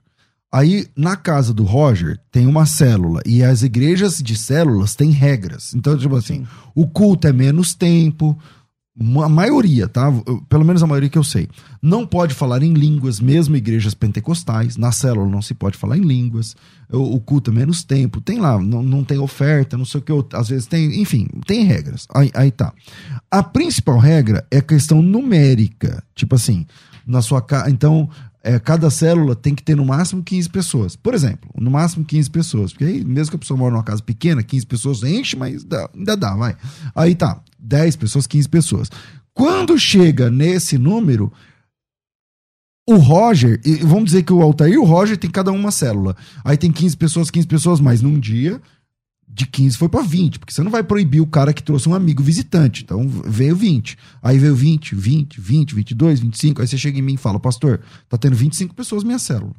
Speaker 1: Aí, na casa do Roger, tem uma célula, e as igrejas de células têm regras. Então, tipo assim, o culto é menos tempo, a maioria, tá? Pelo menos a maioria que eu sei. Não pode falar em línguas, mesmo igrejas pentecostais. Na célula não se pode falar em línguas. O, o culto é menos tempo. Tem lá, não, não tem oferta, não sei o que. Às vezes tem, enfim, tem regras. Aí, aí tá. A principal regra é a questão numérica. Tipo assim, na sua casa. Então, é, cada célula tem que ter no máximo 15 pessoas. Por exemplo, no máximo 15 pessoas. Porque aí, mesmo que a pessoa mora numa casa pequena, 15 pessoas enche, mas dá- ainda dá, vai. Aí tá, 10 pessoas, 15 pessoas. Quando chega nesse número, o Roger, vamos dizer que o Altair e o Roger tem cada uma célula. Aí tem 15 pessoas, 15 pessoas, mas num dia de 15 foi pra 20, porque você não vai proibir o cara que trouxe um amigo visitante. Então veio 20. Aí veio 20, 20, 20, 22, 25. Aí você chega em mim e fala: "Pastor, tá tendo 25 pessoas minha célula.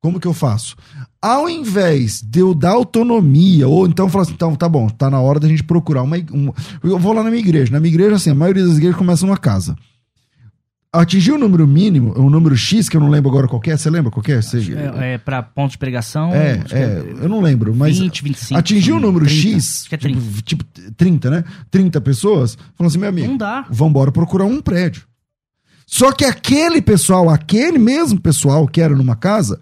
Speaker 1: Como que eu faço? Ao invés de eu dar autonomia, ou então falar assim, então tá bom, tá na hora da gente procurar uma. uma eu vou lá na minha igreja. Na minha igreja, assim, a maioria das igrejas começa numa casa. Atingir o número mínimo, o número X, que eu não lembro agora qual é, você lembra qual é? Você-
Speaker 2: É, é pra ponto de pregação.
Speaker 1: é,
Speaker 2: que
Speaker 1: é, eu não lembro, mas
Speaker 2: 20, 25.
Speaker 1: atingir o número
Speaker 2: 30,
Speaker 1: X,
Speaker 2: Acho que é 30.
Speaker 1: tipo, tipo 30, né? 30 pessoas, falando assim, meu amigo,
Speaker 2: Não dá.
Speaker 1: vambora procurar um prédio. Só que aquele pessoal, aquele mesmo pessoal que era numa casa,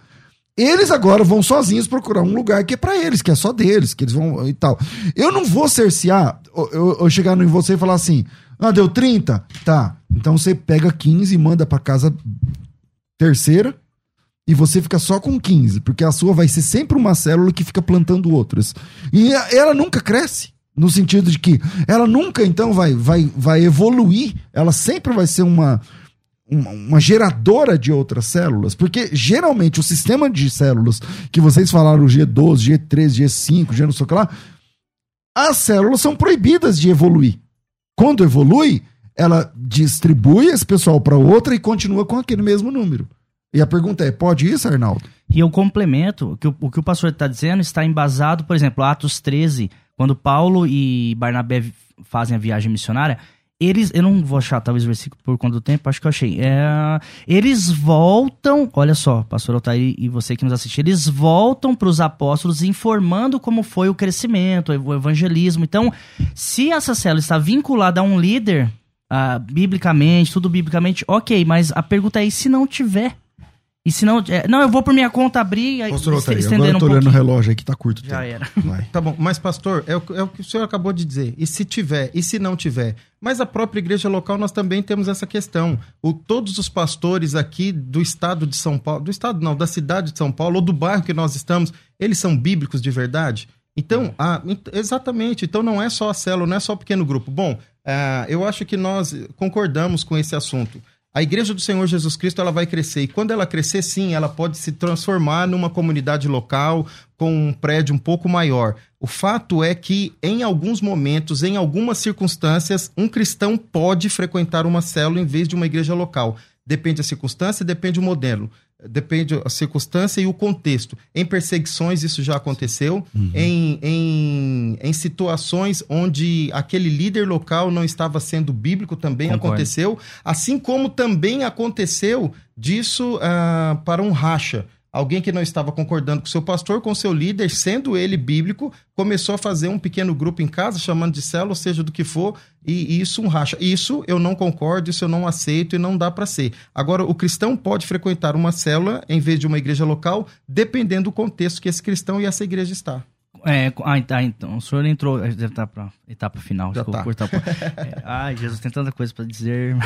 Speaker 1: eles agora vão sozinhos procurar um lugar que é pra eles, que é só deles, que eles vão e tal. Eu não vou cercear, eu, eu- eu chegar em você e falar assim, ah, deu 30? Tá, então você pega 15 e manda pra casa terceira, e você fica só com 15, porque a sua vai ser sempre uma célula que fica plantando outras. E ela nunca cresce. No sentido de que ela nunca, então, vai, vai, vai evoluir. Ela sempre vai ser uma, uma, uma geradora de outras células. Porque, geralmente, o sistema de células que vocês falaram, G12, G13, G5, G não sei o que lá, as células são proibidas de evoluir. Quando evolui, ela distribui esse pessoal para outra e continua com aquele mesmo número. E a pergunta é: pode isso, Arnaldo?
Speaker 2: E eu complemento que o, o que o pastor está dizendo está embasado, por exemplo, Atos 13, quando Paulo e Barnabé fazem a viagem missionária, eles, eu não vou achar talvez o versículo por do tempo, acho que eu achei. É, eles voltam, olha só, pastor Altair e você que nos assiste, eles voltam para os apóstolos informando como foi o crescimento, o evangelismo. Então, se essa célula está vinculada a um líder, uh, biblicamente, tudo biblicamente, ok, mas a pergunta é: e se não tiver? E se não. É, não, eu vou por minha conta abrir e
Speaker 1: pastor, est estendendo agora eu tô um olhando o relógio aí que tá curto.
Speaker 2: Já tempo. era.
Speaker 3: Vai. Tá bom, mas pastor, é o, é o que o senhor acabou de dizer. E se tiver? E se não tiver? Mas a própria igreja local nós também temos essa questão. O, todos os pastores aqui do estado de São Paulo, do estado não, da cidade de São Paulo, ou do bairro que nós estamos, eles são bíblicos de verdade? Então, a, exatamente. Então não é só a célula, não é só o pequeno grupo. Bom, uh, eu acho que nós concordamos com esse assunto. A igreja do Senhor Jesus Cristo ela vai crescer e quando ela crescer, sim, ela pode se transformar numa comunidade local com um prédio um pouco maior. O fato é que em alguns momentos, em algumas circunstâncias, um cristão pode frequentar uma célula em vez de uma igreja local. Depende da circunstância, depende do modelo depende a circunstância e o contexto. Em perseguições, isso já aconteceu. Uhum. Em, em, em, situações onde aquele líder local não estava sendo bíblico, também Concordo. aconteceu. Assim como também aconteceu disso uh, para um racha alguém que não estava concordando com seu pastor, com seu líder, sendo ele bíblico, começou a fazer um pequeno grupo em casa, chamando de célula, seja do que for, e, isso um racha. Isso eu não concordo, isso eu não aceito e não dá para ser. Agora, o cristão pode frequentar uma célula em vez de uma igreja local, dependendo do contexto que esse cristão e essa igreja está.
Speaker 2: É, ah, tá, então. O senhor entrou. Deve estar para etapa final. Já tá. cortar. É, ai, Jesus, tem tanta coisa para dizer.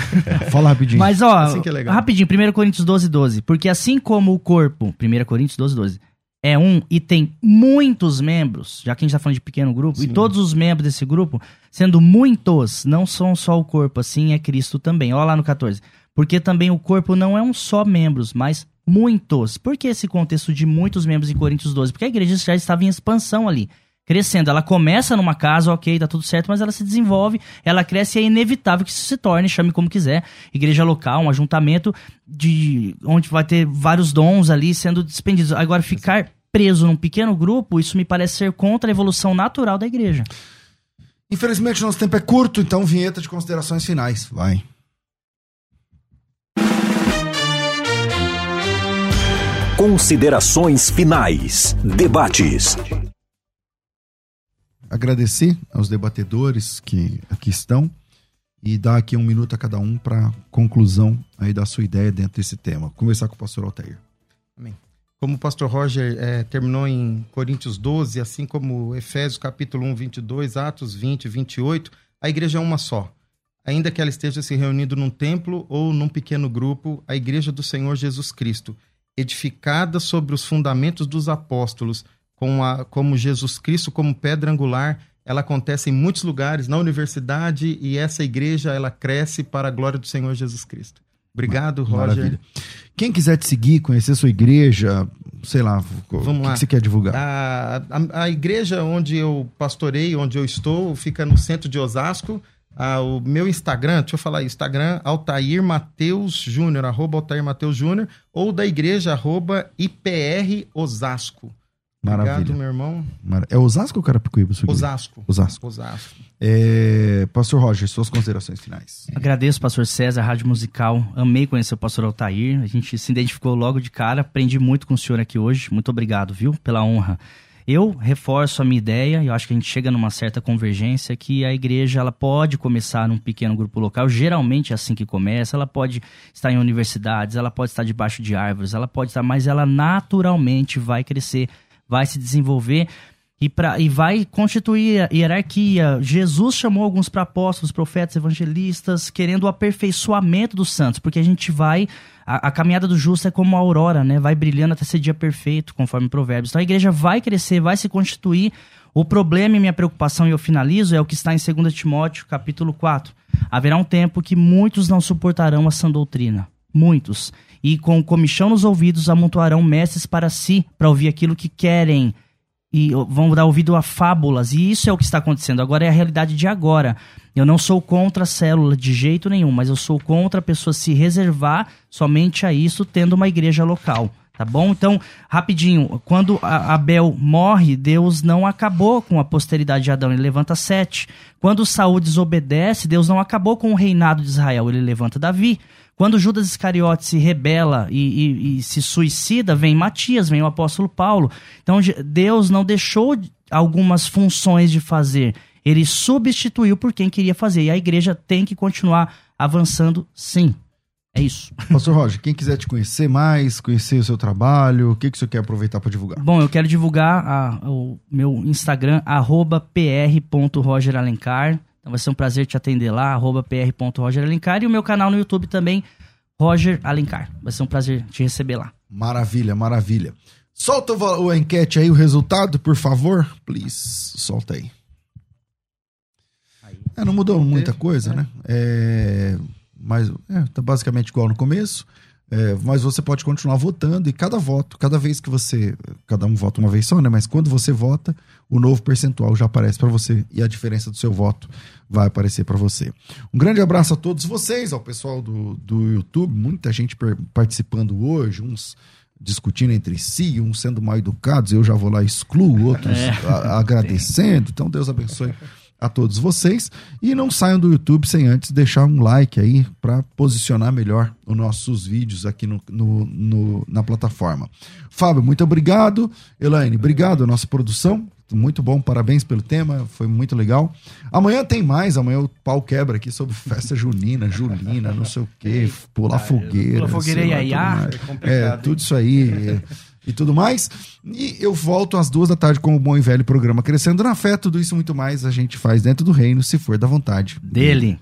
Speaker 1: Fala rapidinho.
Speaker 2: Mas, ó, assim é rapidinho, 1 Coríntios 12, 12. Porque assim como o corpo, 1 Coríntios 12, 12, é um e tem muitos membros, já que a gente está falando de pequeno grupo, Sim. e todos os membros desse grupo, sendo muitos, não são só o corpo, assim é Cristo também. Olha lá no 14. Porque também o corpo não é um só membros, mas muitos. Por que esse contexto de muitos membros em Coríntios 12? Porque a igreja já estava em expansão ali, crescendo. Ela começa numa casa, ok, tá tudo certo, mas ela se desenvolve, ela cresce e é inevitável que isso se torne, chame como quiser, igreja local, um ajuntamento de onde vai ter vários dons ali sendo despendidos. Agora, ficar preso num pequeno grupo, isso me parece ser contra a evolução natural da igreja.
Speaker 1: Infelizmente, nosso tempo é curto, então vinheta de considerações finais. Vai.
Speaker 4: Considerações finais. Debates.
Speaker 1: Agradecer aos debatedores que aqui estão e dar aqui um minuto a cada um para conclusão aí da sua ideia dentro desse tema. Conversar com o pastor Altair.
Speaker 3: Amém. Como o pastor Roger é, terminou em Coríntios 12, assim como Efésios capítulo 1, 22, Atos 20, 28, a igreja é uma só. Ainda que ela esteja se reunindo num templo ou num pequeno grupo, a igreja do Senhor Jesus Cristo edificada sobre os fundamentos dos apóstolos, com a, como Jesus Cristo como pedra angular, ela acontece em muitos lugares, na universidade, e essa igreja ela cresce para a glória do Senhor Jesus Cristo. Obrigado, Roger.
Speaker 1: Quem quiser te seguir, conhecer sua igreja, sei lá, Vamos o que, lá. que você quer divulgar?
Speaker 3: A, a, a igreja onde eu pastorei, onde eu estou, fica no centro de Osasco. Ah, o meu Instagram, deixa eu falar, Instagram, Altair Mateus Júnior, arroba Altair Mateus Júnior, ou da igreja, arroba IPR Osasco.
Speaker 1: Maravilha.
Speaker 3: Obrigado, meu irmão.
Speaker 1: É Osasco ou Carapicuíba?
Speaker 3: Osasco.
Speaker 1: Osasco.
Speaker 3: Osasco.
Speaker 1: É... Pastor Roger, suas considerações finais.
Speaker 2: Agradeço, pastor César, Rádio Musical. Amei conhecer o pastor Altair. A gente se identificou logo de cara. Aprendi muito com o senhor aqui hoje. Muito obrigado, viu? Pela honra. Eu reforço a minha ideia, eu acho que a gente chega numa certa convergência, que a igreja ela pode começar num pequeno grupo local, geralmente é assim que começa, ela pode estar em universidades, ela pode estar debaixo de árvores, ela pode estar, mas ela naturalmente vai crescer, vai se desenvolver e, pra, e vai constituir hierarquia. Jesus chamou alguns para apóstolos, profetas, evangelistas, querendo o aperfeiçoamento dos santos, porque a gente vai. A, a, caminhada do justo é como a aurora, né? Vai brilhando até ser dia perfeito, conforme Provérbios. Então a igreja vai crescer, vai se constituir. O problema e minha preocupação, e eu finalizo, é o que está em 2 Timóteo, capítulo 4. Haverá um tempo que muitos não suportarão a sã doutrina. Muitos. E com comichão nos ouvidos amontoarão mestres para si, para ouvir aquilo que querem e vão dar ouvido a fábulas, e isso é o que está acontecendo. Agora é a realidade de agora. Eu não sou contra a célula de jeito nenhum, mas eu sou contra a pessoa se reservar somente a isso, tendo uma igreja local. Tá bom? Então, rapidinho, quando Abel morre, Deus não acabou com a posteridade de Adão, ele levanta sete. Quando Saul desobedece, Deus não acabou com o reinado de Israel, ele levanta Davi. Quando Judas Iscariote se rebela e, e, e se suicida, vem Matias, vem o apóstolo Paulo. Então, Deus não deixou algumas funções de fazer, ele substituiu por quem queria fazer. E a igreja tem que continuar avançando, sim. É isso.
Speaker 1: Pastor Roger, quem quiser te conhecer mais, conhecer o seu trabalho, o que, que você quer aproveitar para divulgar?
Speaker 2: Bom, eu quero divulgar a, o meu Instagram, pr.rogeralencar. Então vai ser um prazer te atender lá, pr.rogeralencar. E o meu canal no YouTube também, Roger Alencar. Vai ser um prazer te receber lá.
Speaker 1: Maravilha, maravilha. Solta o, o enquete aí, o resultado, por favor. Please, solta aí. É, não mudou muita coisa, né? É mas é, tá basicamente igual no começo. É, mas você pode continuar votando e cada voto, cada vez que você. Cada um vota uma vez só, né? Mas quando você vota, o novo percentual já aparece para você e a diferença do seu voto vai aparecer para você. Um grande abraço a todos vocês, ao pessoal do, do YouTube, muita gente participando hoje, uns discutindo entre si, uns sendo mal educados, eu já vou lá excluo, outros é. agradecendo. Então Deus abençoe a todos vocês. E não saiam do YouTube sem antes deixar um like aí para posicionar melhor os nossos vídeos aqui no, no, no, na plataforma. Fábio, muito obrigado. Elaine, obrigado, nossa produção. Muito bom, parabéns pelo tema, foi muito legal. Amanhã tem mais, amanhã o pau quebra aqui sobre festa junina, julina, não sei o quê, pular fogueira. Pular
Speaker 2: fogueira e aí,
Speaker 1: É, tudo isso aí e tudo mais. E eu volto às duas da tarde com o bom e velho programa Crescendo na Fé. Tudo isso muito mais a gente faz dentro do reino, se for da vontade
Speaker 2: dele.